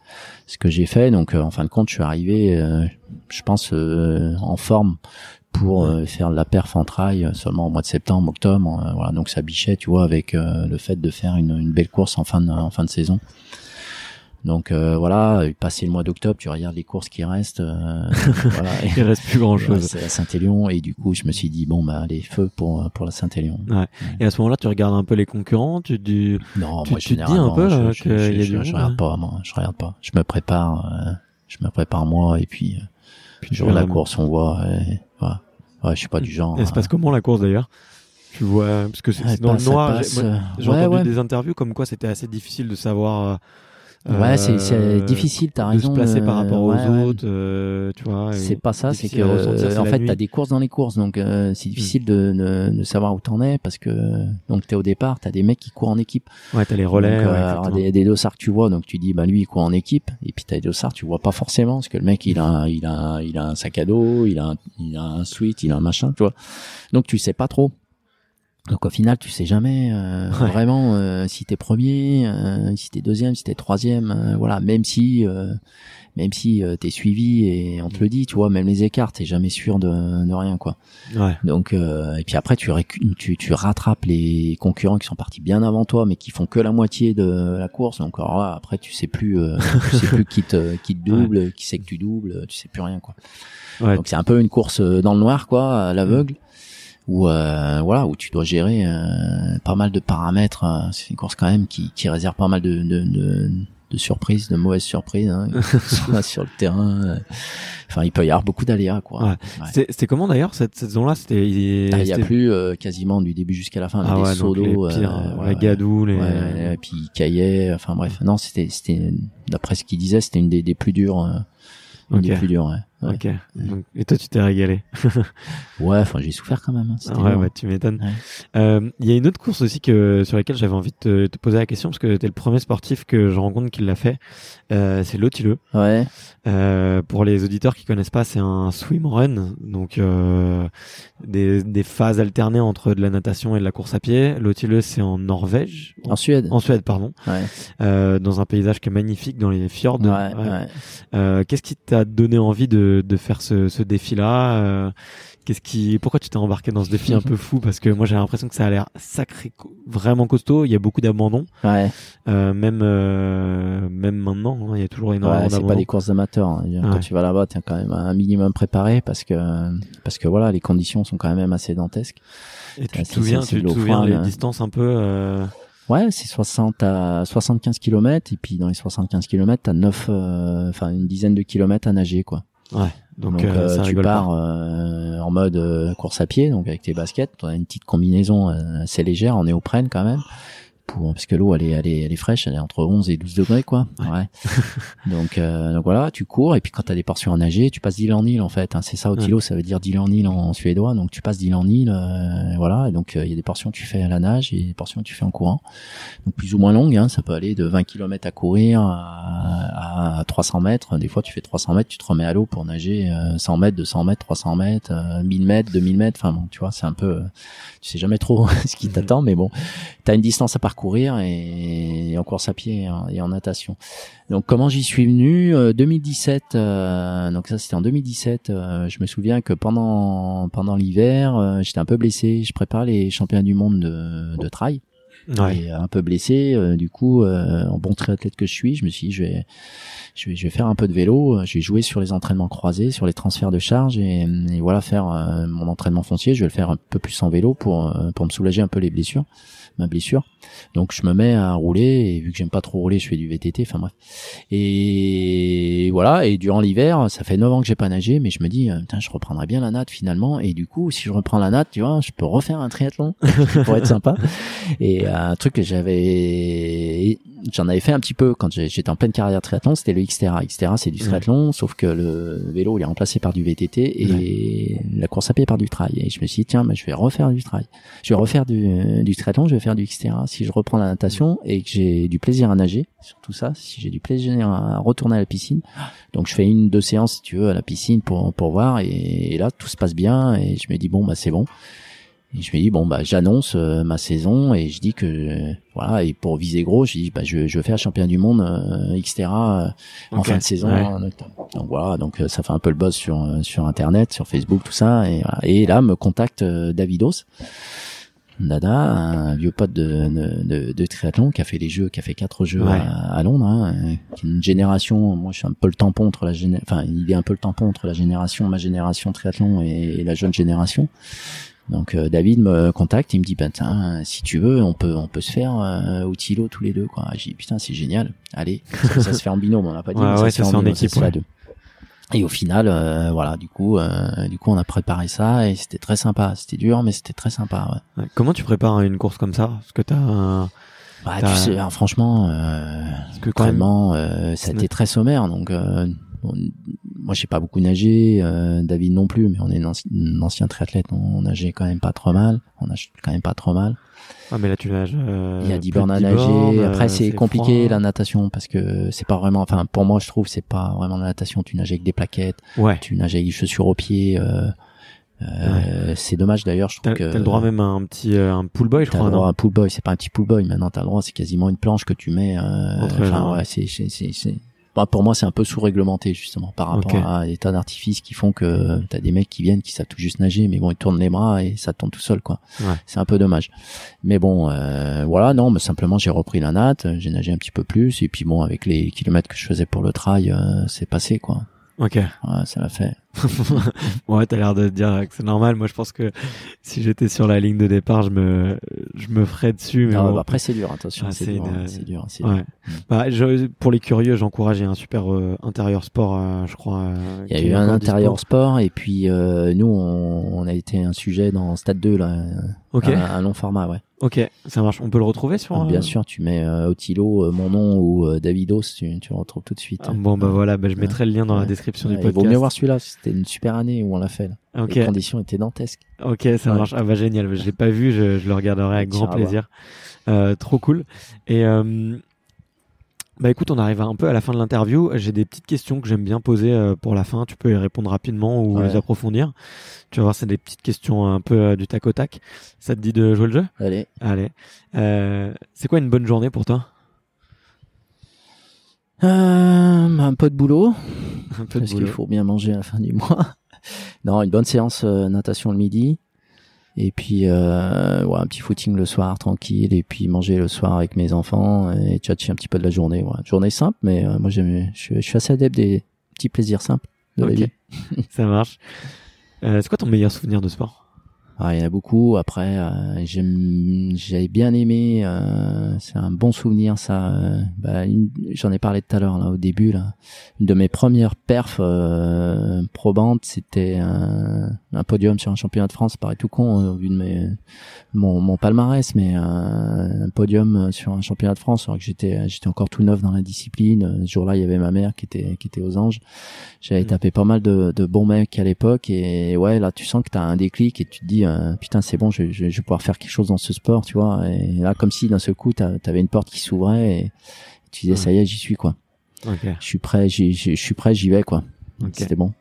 Ce que j'ai fait donc euh, en fin de compte je suis arrivé euh, je pense euh, en forme pour euh, faire de la perf en trail seulement au mois de septembre octobre voilà. Donc ça bichait tu vois avec euh, le fait de faire une, une belle course en fin de, en fin de saison donc euh, voilà, passé le mois d'octobre, tu regardes les courses qui restent, euh, voilà, Il reste plus grand Ouais, chose. c'est à Saint-Élion et du coup je me suis dit bon bah les feux pour pour la Saint-Élion. Et à ce moment-là, tu regardes un peu les concurrents, tu te dis, Non, Tu- moi tu te dis un peu, je, euh, je, je, y a je- du je monde, regarde pas moi, je regarde pas. Je me prépare, euh, je me prépare moi et puis euh, puis le jour de la course on voit. Et, voilà. Ouais, je suis pas du genre. Et ça se passe euh, comment la course d'ailleurs? Tu vois, parce que c'est dans passe, le noir. euh, J'ai ouais, entendu ouais. des interviews comme quoi c'était assez difficile de savoir. Euh, Ouais, c'est euh, difficile, t'as de raison. se placer par euh, rapport aux ouais, ouais. autres, euh, tu vois. C'est pas ça, c'est que en fait t'as des courses dans les courses, donc euh, c'est difficile de, de, de savoir où t'en es parce que donc t'es au départ, t'as des mecs qui courent en équipe. Ouais, t'as les relais. Donc, euh, ouais, alors, des, des dossards que tu vois, donc tu dis bah lui il court en équipe, et puis t'as des dossards tu vois pas forcément parce que le mec il a un- il a il a un sac à dos, il a un, il a un suite, il a un machin, tu vois. Donc tu sais pas trop. Donc au final tu sais jamais euh, Ouais. vraiment euh, si t'es premier, euh, si t'es deuxième, si t'es troisième, euh, voilà. Même si euh, même si euh, t'es suivi et on te le dit, tu vois, même les écarts t'es jamais sûr de, de rien quoi. Ouais. Donc euh, et puis après tu, tu tu rattrapes les concurrents qui sont partis bien avant toi mais qui font que la moitié de la course. Donc alors là, après tu sais plus euh, tu sais plus qui te qui te double, qui c'est que tu doubles, tu sais plus rien quoi. Ouais. Donc c'est un peu une course dans le noir quoi, à l'aveugle où euh, voilà où tu dois gérer euh, pas mal de paramètres. euh, C'est une course quand même qui qui réserve pas mal de de, de, de surprises, de mauvaises surprises hein, sur, le terrain. euh. Enfin, il peut y avoir beaucoup d'aléas quoi. Ouais. Ouais. C'était comment d'ailleurs cette saison-là? C'était il Ah, y a plus euh, quasiment du début jusqu'à la fin. Ah des ouais, les pires, euh, la les. et puis Caillet, enfin bref. Non, c'était, c'était, d'après ce qu'il disait, c'était une des, des plus dures, euh, une des plus dures, ouais. Ok. Donc, et toi, tu t'es régalé. ouais enfin, j'ai souffert quand même. hein, ouais, ouais, tu m'étonnes. Ouais. Euh, Il y a une autre course aussi que sur laquelle j'avais envie de te, te poser la question parce que t'es le premier sportif que je rencontre qui l'a fait. Euh, c'est l'Otileux. Ouais, Euh, pour les auditeurs qui connaissent pas, c'est un swim run, donc euh, des, des phases alternées entre de la natation et de la course à pied. L'Otileux, c'est en Norvège, en Suède. en Suède, pardon, Ouais, euh, dans un paysage qui est magnifique dans les fjords. ouais, Ouais. ouais. Euh, Qu'est-ce qui t'a donné envie de, de faire ce, ce défi-là euh, Qu'est-ce qui, pourquoi tu t'es embarqué dans ce défi un peu fou? Parce que moi j'ai l'impression que ça a l'air sacré, vraiment costaud. Il y a beaucoup d'abandon, Ouais, euh, même euh, même maintenant. hein, il y a toujours énormément ouais, c'est pas d'abandon. des courses d'amateurs. hein. Ouais. Quand tu vas là-bas, t'es quand même un minimum préparé parce que parce que voilà, les conditions sont quand même assez dantesques. Et tu te souviens, tu te souviens les distances un peu. euh, Ouais, c'est 60 à 75 kilomètres et puis dans les 75 kilomètres, t'as 9, euh, enfin une dizaine de kilomètres à nager quoi. Ouais. Donc, Donc, euh, euh, ça tu pars euh, en mode euh, course à pied, donc avec tes baskets, tu as une petite combinaison euh, assez légère en néoprène quand même, pour parce que l'eau elle est elle est elle est fraîche, elle est entre 11 et 12 degrés quoi. Ouais. donc euh, donc voilà, tu cours et puis quand tu as des portions à nager, tu passes d'île en île en fait. Hein, c'est ça Otilo, ça veut dire d'île en île en suédois. Donc tu passes d'île en île, euh, voilà. Et donc il y a des portions que tu fais à la nage et des portions que tu fais en courant. Donc plus ou moins longues, hein, ça peut aller de 20 km à courir à, à 300 mètres. Des fois tu fais 300 mètres, tu te remets à l'eau pour nager 100 mètres, 200 mètres, 300 mètres, 1000 mètres, 2000 mètres. Enfin bon, tu vois, c'est un peu, tu sais jamais trop ce qui t'attend, mais bon, tu as une distance à parcourir et, en course à pied et en, natation. Donc comment j'y suis venu 2017, euh, euh, donc ça c'était en 2017. Euh, je me souviens que pendant pendant l'hiver, j'étais un peu blessé. Je prépare les championnats du monde de, de trail. Et un peu blessé, du coup, en bon triathlète que je suis, je me suis dit, je vais, je vais, je vais faire un peu de vélo, je vais jouer sur les entraînements croisés, sur les transferts de charge et, voilà faire mon entraînement foncier. Je vais le faire un peu plus en vélo pour pour me soulager un peu les blessures ma blessure. Donc je me mets à rouler et vu que j'aime pas trop rouler, je fais du VTT. Enfin bref. Et voilà. Et durant l'hiver, ça fait 9 ans que j'ai pas nagé, mais je me dis, euh, putain, je reprendrai bien la natte finalement. Et du coup, si je reprends la natte, tu vois, je peux refaire un triathlon pour être sympa. Et un truc que j'avais j'en avais fait un petit peu quand j'étais en pleine carrière triathlon, c'était le Xterra. Xterra, c'est du triathlon, sauf que le vélo, il est remplacé par du VTT et la course à pied par du trail. Et je me suis dit, tiens, bah, je vais refaire du trail. Je vais refaire du, du triathlon, je vais faire du. Si je reprends la natation et que j'ai du plaisir à nager, surtout ça, si j'ai du plaisir à retourner à la piscine, donc je fais une, deux séances, si tu veux, à la piscine pour, pour voir et, et là, tout se passe bien et je me dis, bon, bah, c'est bon. Et je me dis bon bah j'annonce euh, ma saison et je dis que voilà et pour viser gros je dis bah je, je veux faire champion du monde euh, euh, en fin de saison donc voilà donc ça fait un peu le buzz sur sur internet sur Facebook tout ça et, et là me contacte Davidos Dada, un vieux pote de, de, de, triathlon qui a fait les jeux, qui a fait quatre jeux à, Londres, hein, une génération. Moi, je suis un peu le tampon entre la génération, enfin, il est un peu le tampon entre la génération, ma génération triathlon et la jeune génération. Donc euh, David me contacte, il me dit ben si tu veux, on peut on peut se faire euh, au Tilo tous les deux quoi. J'ai dit putain c'est génial. Allez, ça se fait en binôme, on n'a pas dit ouais, ça, se fait en, équipe ouais. deux. Et au final, euh, voilà, du coup, euh, du coup, on a préparé ça et c'était très sympa. C'était dur, mais c'était très sympa. Ouais. Comment tu prépares une course comme ça? Parce que t'as un... Bah, tu sais, hein, franchement, euh, que vraiment, euh, ça a été très sommaire. Donc, euh, moi j'ai pas beaucoup nagé, euh, David non plus, mais on est un, ancien triathlète, on, nageait quand même pas trop mal, on nage quand même pas trop mal. Ah mais là tu nages. Euh, il y a 10 bornes à nager. Après c'est compliqué la natation parce que c'est pas vraiment. Enfin pour moi je trouve c'est pas vraiment la natation. Tu nages avec des plaquettes. Ouais. Tu nages avec des chaussures aux pieds. Euh, euh, C'est dommage d'ailleurs. Je trouve que t'as le droit même à un petit euh, un pool boy, je crois. T'as le droit à un pool boy. C'est pas un petit pool boy. Maintenant t'as le droit. C'est quasiment une planche que tu mets. Euh, enfin ouais, c'est c'est c'est bah, pour moi, c'est un peu sous-réglementé justement par rapport à des tas d'artifices qui font que t'as des mecs qui viennent qui savent tout juste nager, mais bon, ils tournent les bras et ça tombe tout seul, quoi. C'est un peu dommage. Mais bon, euh, voilà, non, mais simplement j'ai repris la natte, j'ai nagé un petit peu plus et puis bon, avec les kilomètres que je faisais pour le trail, euh, c'est passé, quoi. Ok. Ouais, ça l'a fait. Ouais, t'as l'air de dire que c'est normal. Moi, je pense que si j'étais sur la ligne de départ, je me, je me ferais dessus. Mais non, bah, après, c'est dur, attention. c'est dur, c'est dur, c'est dur. Bah, je, pour les curieux, j'encourage. un super euh, intérieur sport, euh, je crois. Euh, il y a eu un intérieur sport. et puis nous, on, on, a été un sujet dans Stade 2 là. Ok. Un, long format, ouais. Ok, ça marche. On peut le retrouver sur. Ah, bien sûr, tu mets Otilo, mon nom ou Davidos, tu, tu le retrouves tout de suite. Ah, bon bah voilà, bah, je mettrai le lien dans la description du podcast. Il vaut mieux voir celui-là. C'était une super année où on l'a fait. Là. Les conditions étaient dantesques. Ok, ça marche. Ah bah génial. Je l'ai pas vu. Je, je, le regarderai avec grand plaisir. Euh, trop cool. Et euh, bah écoute, on arrive un peu à la fin de l'interview. J'ai des petites questions que j'aime bien poser euh, pour la fin. Tu peux y répondre rapidement ou les approfondir. Tu vas voir, c'est des petites questions un peu euh, du tac au tac. Ça te dit de jouer le jeu? Allez. Allez. Euh, c'est quoi une bonne journée pour toi? Euh, un peu de boulot. Un peu parce qu'il faut bien manger à la fin du mois. non, une bonne séance euh, natation le midi. Et puis euh, ouais, un petit footing le soir tranquille et puis manger le soir avec mes enfants et tchatcher un petit peu de la journée. Ouais. Journée simple, mais euh, moi j'aime, je, suis assez adepte des petits plaisirs simples de la vie. Ça marche. Euh, c'est quoi ton meilleur souvenir de sport? Ah, il y en a beaucoup. Après, euh, j'avais bien aimé. Euh, c'est un bon souvenir, ça. Euh, bah, J'en ai parlé tout à l'heure là au début. Là, une de mes premières perfs euh, probantes, c'était un, un podium sur un championnat de France. Ça paraît tout con au vu de mes, mon, mon palmarès, mais euh, un podium sur un championnat de France. Alors que j'étais, j'étais encore tout neuf dans la discipline. Ce jour-là, il y avait ma mère qui était, qui était aux anges. J'avais Mhm. tapé pas mal de, de bons mecs à l'époque et ouais là tu sens que t'as un déclic et tu te dis euh, putain c'est bon je, je, je vais pouvoir faire quelque chose dans ce sport tu vois. Et là comme si d'un seul coup t'avais une porte qui s'ouvrait et tu disais ça y est j'y suis quoi. Je suis prêt je suis prêt j'y vais quoi. Ok. c'était bon.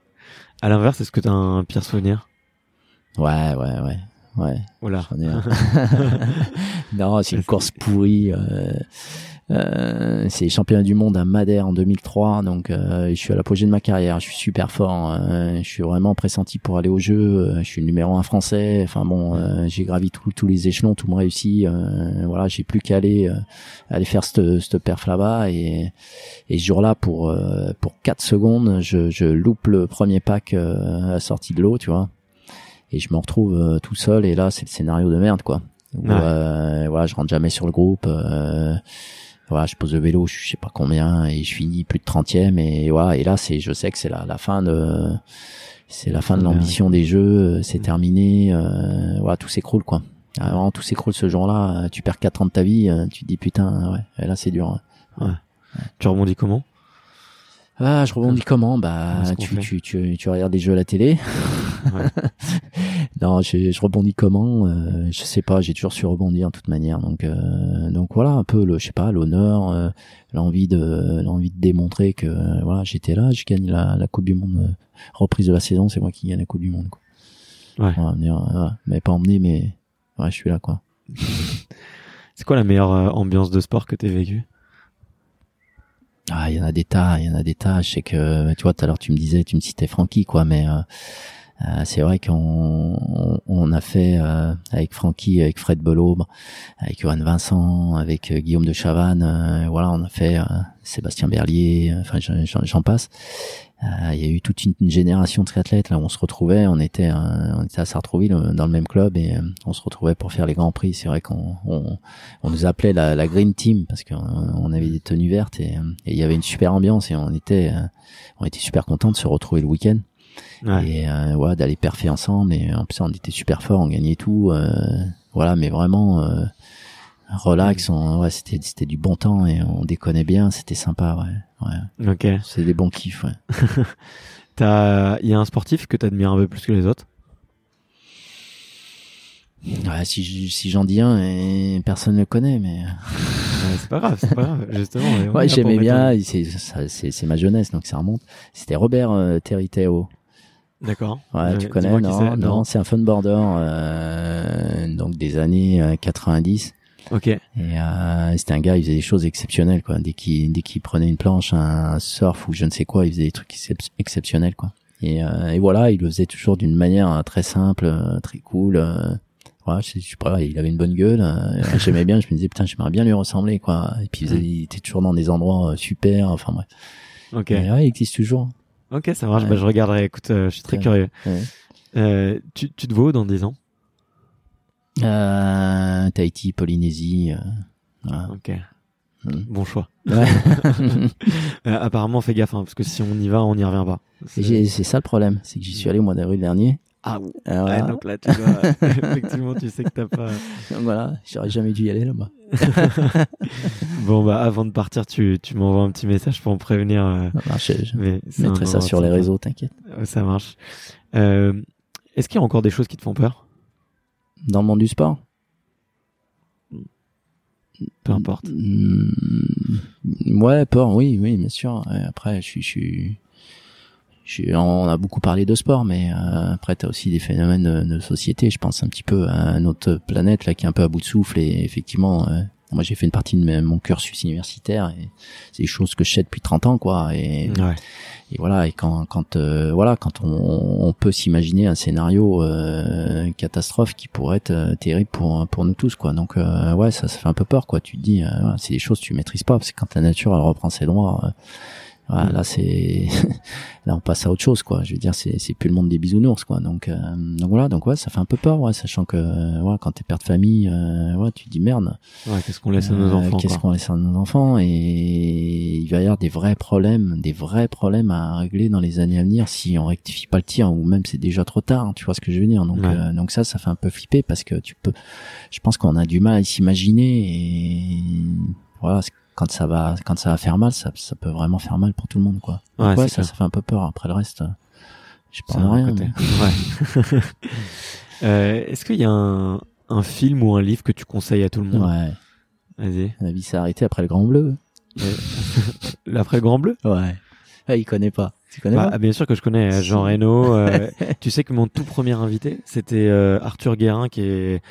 À l'inverse, est-ce que t'as un pire souvenir? Ouais ouais ouais ouais. Voilà. non c'est une course pourrie euh, euh, c'est les championnats du monde à Madère en 2003 donc euh, je suis à l'apogée de ma carrière je suis super fort euh, je suis vraiment pressenti pour aller au jeu euh, je suis le numéro un français enfin bon euh, j'ai gravi tout- tous les échelons tout me réussit euh, voilà j'ai plus qu'à aller euh, aller faire cette cette perf là-bas et et ce jour-là pour euh, pour 4 secondes je, je loupe le premier pack euh, à la sortie de l'eau tu vois et je me retrouve tout seul et là c'est le scénario de merde quoi Où, Ouais. euh, voilà je rentre jamais sur le groupe euh, voilà je pose le vélo je sais pas combien et je finis plus de 30e et voilà. Et là c'est je sais que c'est la, la fin de c'est la fin de Ouais. l'ambition des jeux euh, c'est terminé euh, voilà tout s'écroule quoi. Vraiment tout s'écroule ce jour-là euh, tu perds 4 ans de ta vie euh, tu te dis putain ouais et là c'est dur ouais. Tu rebondis comment? Ah, je rebondis comment? Bah, Comment tu, tu, tu, tu regardes des jeux à la télé. Ouais. non, je, je rebondis comment euh, Je sais pas. J'ai toujours su rebondir de toute manière. Donc, euh, donc voilà, un peu le, je sais pas, l'honneur, euh, l'envie de, l'envie de démontrer que euh, voilà, j'étais là, je gagne la, la Coupe du Monde, euh, reprise de la saison, c'est moi qui gagne la Coupe du Monde. Quoi. Ouais. Voilà, venir, voilà, mais pas emmené, mais ouais, je suis là, quoi. C'est quoi la meilleure euh, ambiance de sport que t'aies vécue? Ah, il y en a des tas, il y en a des tas. Je sais que, tu vois, tout à l'heure tu me disais, tu me citais Francky, quoi, mais euh, euh, c'est vrai qu'on on, a fait euh, avec Francky, avec Fred Belaubre, avec Johan Vincent, avec euh, Guillaume de Chavannes, voilà, on a fait Sébastien Berlier, enfin j'en- passe. Il y a eu toute une, génération de triathlètes là où on se retrouvait, on était on était à Sartrouville dans le même club et on se retrouvait pour faire les grands prix. C'est vrai qu'on on, on nous appelait la, Green Team parce qu'on on avait des tenues vertes et il y avait une super ambiance et on était on était super contents de se retrouver le week-end Ouais. et euh, voilà d'aller perfer ensemble et en plus on était super fort on gagnait tout euh, voilà mais vraiment euh, relax on, ouais c'était c'était du bon temps et on déconnait bien c'était sympa ouais ouais Ok. c'est des bons kiffs ouais T'as, il y a un sportif que t'admires un peu plus que les autres? Ouais, si si j'en dis un et personne ne le connaît mais Ouais, C'est pas grave, c'est pas grave. Justement. ouais j'aimais bien c'est c'est ma jeunesse donc ça remonte c'était Robert euh, Territeo D'accord. Ouais, Euh, tu connais non, non, c'est un funboarder euh, donc des années euh, 90 Ok. et euh, c'était un gars, il faisait des choses exceptionnelles quoi. Dès qu'il dès qu'il prenait une planche, un surf ou je ne sais quoi, il faisait des trucs excep- exceptionnels quoi. Et, euh, et voilà, il le faisait toujours d'une manière euh, très simple, euh, très cool. Euh, voilà, je sais, pas, il avait une bonne gueule. euh, J'aimais bien, je me disais putain, j'aimerais bien lui ressembler quoi. Et puis il, faisait- il était toujours dans des endroits euh, super. Enfin bref. Ok. Et ouais, il existe toujours. Ok, ça marche. Ouais. Bah, je regarderai. Écoute, euh, je suis très Ouais. curieux. Ouais. Euh, tu, tu te vois où dans 10 ans? Euh, Tahiti, Polynésie. voilà. Ok. Mm. Bon choix. Apparemment, fais gaffe, hein, parce que si on y va, on n'y revient pas. C'est ça le problème, c'est que j'y suis allé au mois d'avril dernier. Ah, ouais, voilà. donc là, tu dois... effectivement, tu sais que t'as pas. Voilà, j'aurais jamais dû y aller là-bas. Bon, bah, avant de partir, tu, tu m'envoies un petit message pour me prévenir. euh, Non, je, je mais mettrai ça sur les réseaux, t'inquiète. Ouais, Ça marche. Euh, Est-ce qu'il y a encore des choses qui te font peur? Dans le monde du sport? Peu importe. Mm, Ouais, peur, oui, oui, bien sûr. Après, je suis, je suis, je on a beaucoup parlé de sport, mais euh, après, t'as aussi des phénomènes de, de société. Je pense un petit peu à notre planète là qui est un peu à bout de souffle et effectivement, euh, moi j'ai fait une partie de mes- mon cursus universitaire et c'est des choses que je sais depuis 30 ans, quoi. Et, Ouais. et voilà et quand quand euh, voilà quand on, on peut s'imaginer un scénario euh, catastrophe qui pourrait être euh, terrible pour pour nous tous quoi donc euh, ouais ça ça fait un peu peur quoi tu te dis euh, ouais, c'est des choses que tu maîtrises pas parce que quand la nature elle reprend ses droits Voilà, Mm. là c'est là on passe à autre chose quoi. Je veux dire c'est c'est plus le monde des bisounours quoi. Donc euh, donc voilà donc ouais ça fait un peu peur ouais sachant que euh, ouais, quand t'es père de famille euh, ouais tu te dis merde Ouais, qu'est-ce qu'on laisse à nos euh, enfants Qu'est-ce qu'on laisse à nos enfants? Et il va y avoir des vrais problèmes, des vrais problèmes à régler dans les années à venir si on rectifie pas le tir ou même c'est déjà trop tard. Tu vois ce que je veux dire Donc, euh, donc ça, ça fait un peu flipper parce que tu peux. Je pense qu'on a du mal à s'imaginer et voilà. Quand ça va, quand ça va faire mal, ça, ça peut vraiment faire mal pour tout le monde, quoi. Ouais, ça, ça fait un peu peur. Après le reste, euh, je un rien. mais- Ouais. Euh, Est-ce qu'il y a un, un film ou un livre que tu conseilles à tout le monde? Ouais. Vas-y. La vie s'est arrêtée après le Grand Bleu. Après le Grand Bleu? Ouais. Ah, il connaît pas. Tu connais Bah, pas? bien sûr que je connais euh, Jean. Reno. euh, tu sais que mon tout premier invité, c'était euh, Arthur Guérin, qui est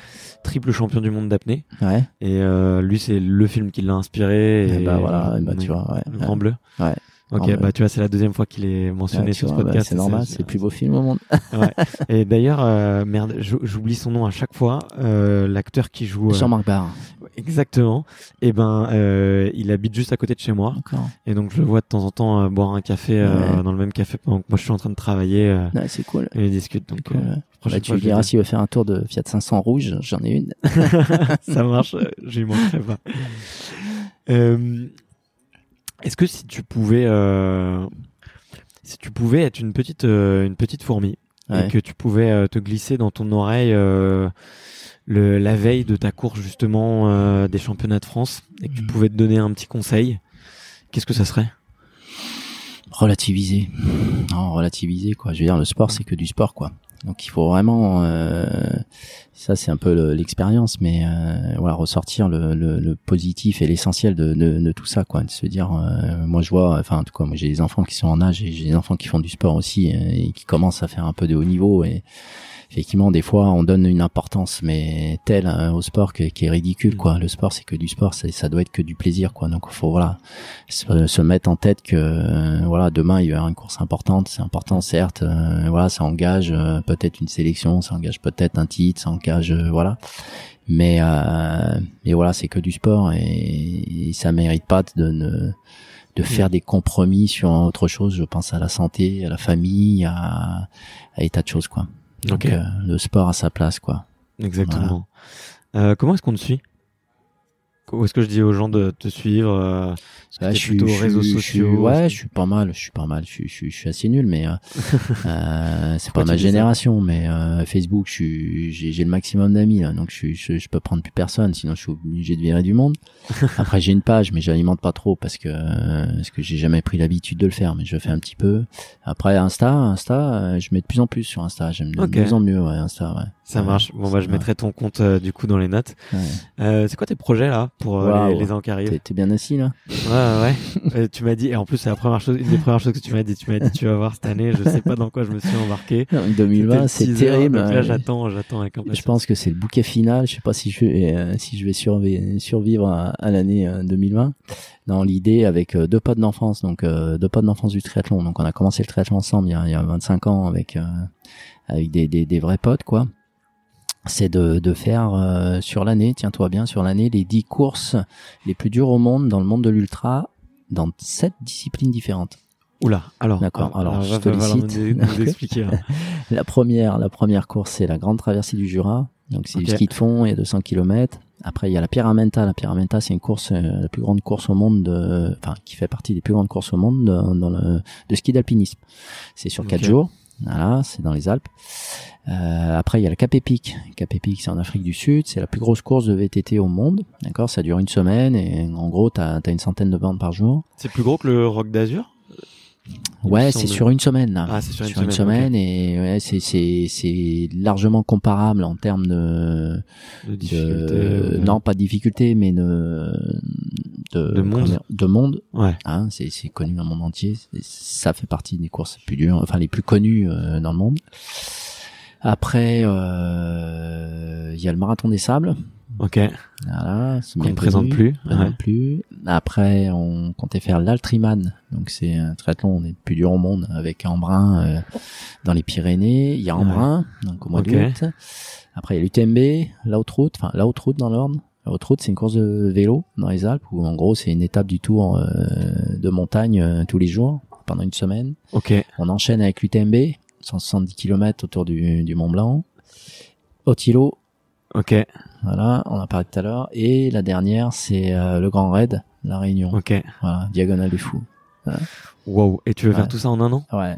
triple champion du monde d'apnée. Ouais. Et euh, lui, c'est le film qui l'a inspiré. Et Et, bah voilà, et bah tu vois, ouais. Le Grand Bleu. Ouais. Ok, Bleu. bah tu vois, c'est la deuxième fois qu'il est mentionné Ouais, sur ce bah, podcast. c'est normal, c'est le plus beau film au monde. Ouais. Et d'ailleurs, merde, j'ou- j'oublie son nom à chaque fois. L'acteur qui joue. Jean-Marc Barr. Exactement. Et ben, euh, il habite juste à côté de chez moi. Et donc, je le vois de temps en temps euh, boire un café euh, Ouais. dans le même café pendant que moi je suis en train de travailler. Ouais, c'est cool. et il discute. Donc, Bah, tu lui diras s'il veut faire un tour de Fiat 500 rouge, j'en ai une. ça marche, j'y manquerai pas. Est-ce que si tu pouvais, si tu pouvais être une petite, une petite fourmi Ouais. et que tu pouvais euh, te glisser dans ton oreille euh, le, la veille de ta course justement euh, des championnats de France et que tu Mhm. pouvais te donner un petit conseil, qu'est-ce que ça serait? Relativiser. Non, relativiser, quoi. Je veux dire, le sport, c'est que du sport, quoi. Donc, il faut vraiment, euh, ça, c'est un peu le- l'expérience, mais euh, voilà, ressortir le, le, le positif et l'essentiel de, de, de tout ça, quoi. De se dire, euh, moi, je vois, enfin, en tout cas, moi, j'ai des enfants qui sont en âge et j'ai des enfants qui font du sport aussi euh, et qui commencent à faire un peu de haut niveau et effectivement, des fois, on donne une importance, mais telle hein, au sport que- qui est ridicule, quoi. Le sport, c'est que du sport, ça doit être que du plaisir, quoi. Donc, faut voilà, se, se mettre en tête que euh, voilà, demain, il y aura une course importante. C'est important, certes. euh, voilà, ça engage euh, peut-être une sélection, ça engage peut-être un titre, ça engage, euh, voilà. Mais euh, mais voilà, c'est que du sport et, et ça mérite pas de ne de faire des compromis sur autre chose. Je pense à la santé, à la famille, à, à tas de choses, quoi. Donc, euh, le sport à sa place, quoi. Exactement. Euh, comment est-ce qu'on te suit? Où est-ce que je dis aux gens de te suivre euh, t'es je suis, plutôt je réseaux je sociaux ouais, je suis pas mal, je suis pas mal, je suis, je suis, je suis assez nul, mais euh, euh, c'est pas ma génération, mais euh, Facebook, je suis, j'ai, le maximum d'amis là, donc je, je, peux prendre plus personne, sinon je suis obligé de virer du monde. Après j'ai une page, mais j'alimente pas trop parce que euh, parce que j'ai jamais pris l'habitude de le faire, mais je fais un petit peu. Après Insta, Insta, je mets de plus en plus sur Insta, j'aime de Ok. mieux en mieux, ouais, Insta, ouais. Ça marche. Bon, bah, je mettrai ton compte euh, du coup dans les notes. Ouais. Euh, c'est quoi tes projets là pour euh, les, les ans qui arrivent T'es, bien assis là Ouais, ouais. Euh, tu m'as dit, et en plus c'est la première chose, une des premières choses que tu m'as dit. Tu m'as dit, tu vas voir cette année. Je sais pas dans quoi je me suis embarqué. C'était le 2020, c'est terrible. Donc là, j'attends, j'attends avec impatience. Je pense que c'est le bouquet final. Je sais pas si je vais, euh, si je vais survivre, survivre à, à l'année euh, 2020. Dans l'idée avec deux potes d'enfance, donc euh, deux potes d'enfance du triathlon. Donc on a commencé le triathlon ensemble il y a, il y a 25 ans avec euh, avec des, des, des vrais potes quoi. C'est de, de faire euh, sur l'année, tiens-toi bien, sur l'année les 10 courses les plus dures au monde dans le monde de l'ultra dans sept disciplines différentes. Oula. Alors. D'accord, alors, je va te falloir les nous, cite. nous expliquer. là. La première, la première course, c'est la grande traversée du Jura. Donc c'est du ski de fond, il y a 200 km. Après, il y a la Pyramenta. La Pyramenta, c'est une course, euh, la plus grande course au monde, de, enfin, qui fait partie des plus grandes courses au monde de- dans le de ski d'alpinisme. C'est sur quatre Ok. jours. Voilà, c'est dans les Alpes. Euh, après, il y a la Cap Epic. Cap Epic, c'est en Afrique du Sud. C'est la plus grosse course de VTT au monde. D'accord, ça dure une semaine et en gros, t'as as une centaine de bornes par jour. C'est plus gros que le Rock d'Azur? Ouais, c'est sur une semaine là. Ah, c'est sur une une semaine, semaine et ouais, c'est c'est c'est largement comparable en termes de, de non pas de difficulté mais de de, De monde. dire, de monde. Ouais. Hein, c'est c'est connu dans le monde entier. Ça fait partie des courses les plus dures, enfin les plus connues euh, dans le monde. Après, euh, il y a le marathon des sables. Ok. Voilà, ne présente plus. Présente Ouais. plus. Après, on comptait faire l'Altriman. Donc, c'est un triathlon, on est le plus dur au monde, avec Embrun euh, dans les Pyrénées. Il y a Ouais. Embrun, donc au mois Ok. d'août. Après, il y a l'UTMB, la haute route, enfin, la haute route dans l'ordre. Route, c'est une course de vélo dans les Alpes où en gros c'est une étape du tour euh, de montagne euh, tous les jours pendant une semaine. Ok. On enchaîne avec l'UTMB, 170 km autour du, du Mont Blanc. Otilo, Ok. voilà, on en a parlé tout à l'heure. Et la dernière, c'est euh, le Grand Raid, la Réunion. Ok. Voilà, diagonale du fou. Wow. Et tu veux faire tout ça en un an? Ouais.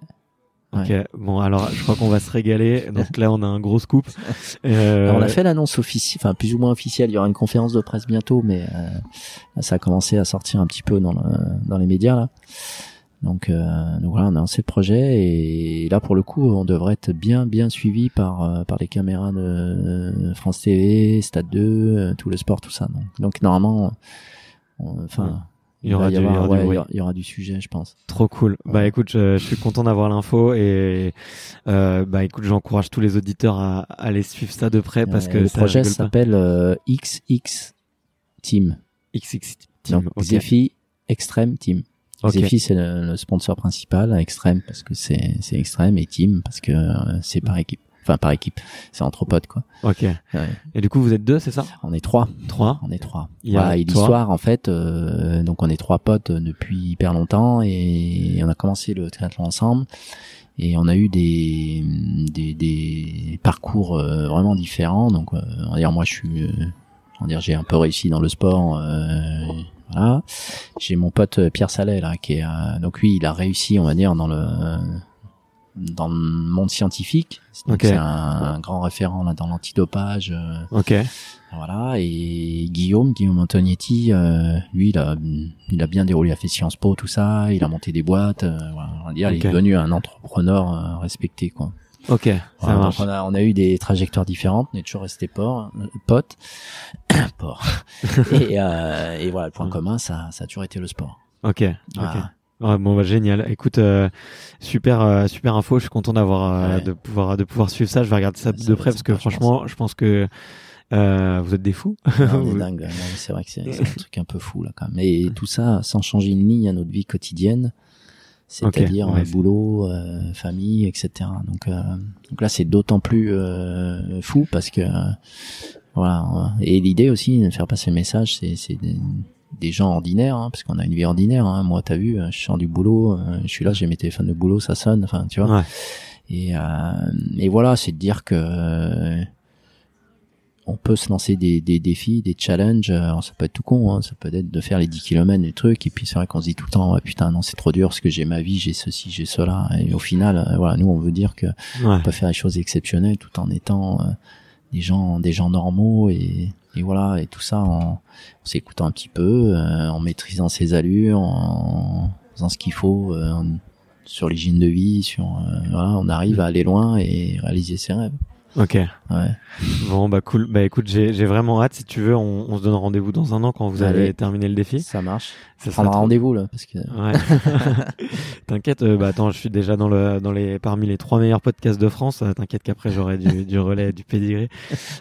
Ok. Bon, alors je crois qu'on va se régaler. Donc là, on a un gros scoop. Euh, Alors, on a fait l'annonce officielle, enfin plus ou moins officielle. Il y aura une conférence de presse bientôt, mais euh, ça a commencé à sortir un petit peu dans, le- dans les médias là. Donc, euh, donc voilà, on a lancé le projet et là pour le coup, on devrait être bien bien suivi par euh, par les caméras de France TV, Stade 2, euh, tout le sport, tout ça. Donc, donc normalement, on- enfin. Il y aura du- y avoir- il y aura du ouais, il y bruit. aura- il y aura du sujet, je pense. Trop cool. Bah écoute, je, je suis content d'avoir l'info et euh, bah écoute, j'encourage tous les auditeurs à, à aller suivre ça de près parce Euh, que le ça projet s'appelle euh, XX Team. XX Team. Donc ok. Xefi Extreme Team. Ok. Xefi c'est le, le sponsor principal, Extreme parce que c'est c'est extrême et Team parce que euh, c'est par équipe. Enfin par équipe, c'est entre potes quoi. Ok. Ouais. Et du coup, vous êtes deux, c'est ça? On est trois. Trois. On est trois. Il y a toi. l'histoire en fait, euh, donc on est trois potes depuis hyper longtemps et on a commencé le triathlon ensemble et on a eu des des, des parcours euh, vraiment différents. Donc euh, on va dire moi je suis, euh, on va dire j'ai un peu réussi dans le sport. euh, voilà. J'ai mon pote euh, Pierre Salet là qui est euh, donc lui il a réussi on va dire dans le dans le monde scientifique. C'est un, un grand référent là dans l'antidopage. euh, Ok. voilà, et Guillaume, Guillaume Antonietti, euh, lui, il a, il a bien déroulé, il a fait Sciences Po, tout ça, il a monté des boîtes, euh, voilà, on va dire, il est devenu un entrepreneur euh, respecté, quoi. Ok. Ça Voilà, marche. on a, on a eu des trajectoires différentes, on est toujours resté port, euh, potes, port. et, euh, et voilà, le point Ouais. commun, ça, ça a toujours été le sport. Ok. Ok. Ouais, bon bah génial. Écoute, euh, super euh, super info. Je suis content d'avoir euh, Ouais. de pouvoir de pouvoir suivre ça. Je vais regarder ça de près parce que franchement, je pense que euh, vous êtes des fous. Dingue, non, mais c'est vrai que c'est un truc un peu fou, là, quand même. Et tout ça sans changer une ligne à notre vie quotidienne. C'est-à-dire ouais, euh, boulot, euh, famille, etc. Donc, euh, donc là, c'est d'autant plus euh, fou parce que voilà. Et l'idée aussi de faire passer le message, c'est des, gens ordinaires, hein, parce qu'on a une vie ordinaire. Hein. Moi, t'as vu, euh, je sors du boulot, euh, je suis là, j'ai mes téléphones de boulot, ça sonne. Enfin, tu vois. Ouais. Et, euh, et voilà, c'est de dire que euh, on peut se lancer des, des défis, des challenges. Alors, ça peut être tout con, hein, ça peut être de faire les 10 km, des trucs. Et puis c'est vrai qu'on se dit tout le temps, ouais, putain, non, c'est trop dur parce que j'ai ma vie, j'ai ceci, j'ai cela. Et au final, voilà, nous, on veut dire que Ouais. on peut faire des choses exceptionnelles tout en étant euh, des gens, des gens normaux et, et voilà, et tout ça en, s'écoutant un petit peu, euh, en maîtrisant ses allures, en faisant ce qu'il faut. euh, sur l'hygiène de vie, sur euh, voilà, on arrive à aller loin et réaliser ses rêves. Ok. Ouais. Bon bah cool. Bah écoute, j'ai vraiment hâte. Si tu veux, on, on se donne rendez-vous dans un an quand vous Allez. allez terminer le défi. Ça marche. Ça On sera prendra trop- rendez-vous là parce que Ouais. T'inquiète, euh, bah attends, je suis déjà dans le dans les parmi les trois meilleurs podcasts de France. Euh, T'inquiète qu'après j'aurai du, du relais, du pédigré.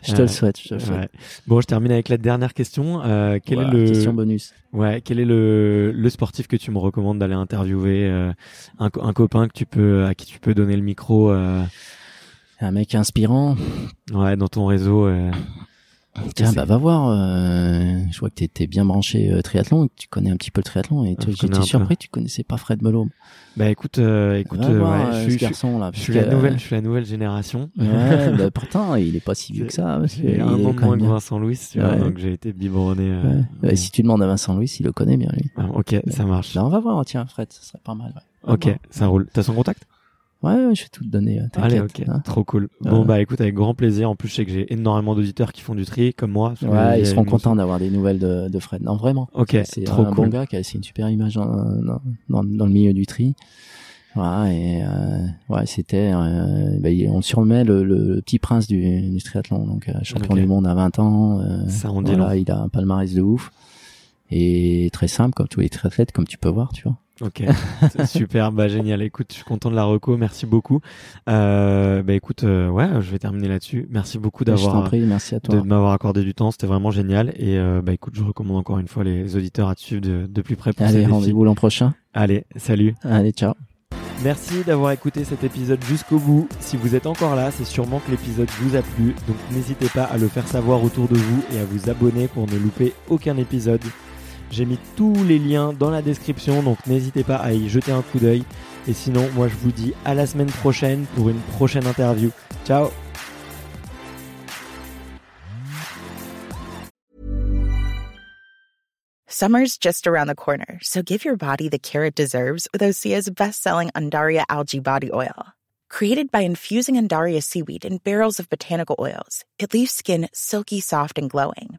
je te Euh, le souhaite. Je te le souhaite. Ouais. Bon, je termine avec la dernière question. Euh, quel Voilà, est le question bonus ouais, quel est le le sportif que tu me recommandes d'aller interviewer euh, un, un copain que tu peux à qui tu peux donner le micro euh, Un mec inspirant. ouais dans ton réseau. euh. Tiens, bah va voir. euh, je vois que t'es bien branché euh, triathlon que tu connais un petit peu le triathlon. Et un j'étais surpris, tu connaissais pas Fred Melot. Bah écoute, euh, écoute, Va voir ouais, je, suis, garçon là. je suis la nouvelle, je suis la nouvelle génération. Ouais, bah pourtant il est pas si vieux que ça. parce il un est de quand moins que. Vincent Louis, tu vois, Ouais. donc j'ai été biberonné. Ouais. si tu demandes à Vincent Louis, il le connaît bien lui. Ah, ok, ça marche. Là, on va voir. Tiens, Fred, ça serait pas mal. Ok, ça roule. T'as son contact? Ouais, ouais, je vais tout te donner. euh, Allez, ok, hein. trop cool. Bon bah écoute, avec grand plaisir. En plus, je sais que j'ai énormément d'auditeurs qui font du tri, comme moi. Ouais, ils seront contents d'avoir des nouvelles de, de Fred. Non, vraiment. Ok, C'est trop un cool. bon gars qui a laissé une super image dans, dans, dans, le milieu du tri. Voilà, et euh, ouais, c'était, euh, bah, on surnommait le, le, le petit prince du, du triathlon, donc euh, champion du monde à 20 ans. euh, Ça en dit voilà, long. il a un palmarès de ouf et très simple comme tous les triathlètes, comme tu peux voir, tu vois. Ok, super, bah génial. Écoute, je suis content de la reco, merci beaucoup. Euh, bah écoute, euh, ouais, je vais terminer là-dessus. Merci beaucoup d'avoir prie, merci à toi. de m'avoir accordé du temps, c'était vraiment génial. Et euh, bah écoute, je recommande encore une fois les auditeurs à te suivre de, de plus près pour Allez, rendez-vous l'an prochain. Allez, salut. Allez, ciao. Merci d'avoir écouté cet épisode jusqu'au bout. Si vous êtes encore là, c'est sûrement que l'épisode vous a plu, donc n'hésitez pas à le faire savoir autour de vous et à vous abonner pour ne louper aucun épisode. J'ai mis tous les liens dans la description, donc n'hésitez pas à y jeter un coup d'œil. Et sinon, moi je vous dis à la semaine prochaine pour une prochaine interview. Ciao Summer's just around the corner, so give your body the care it deserves with Osea's best-selling Undaria algae body oil. Created by infusing Undaria seaweed in barrels of botanical oils, it leaves skin silky soft and glowing.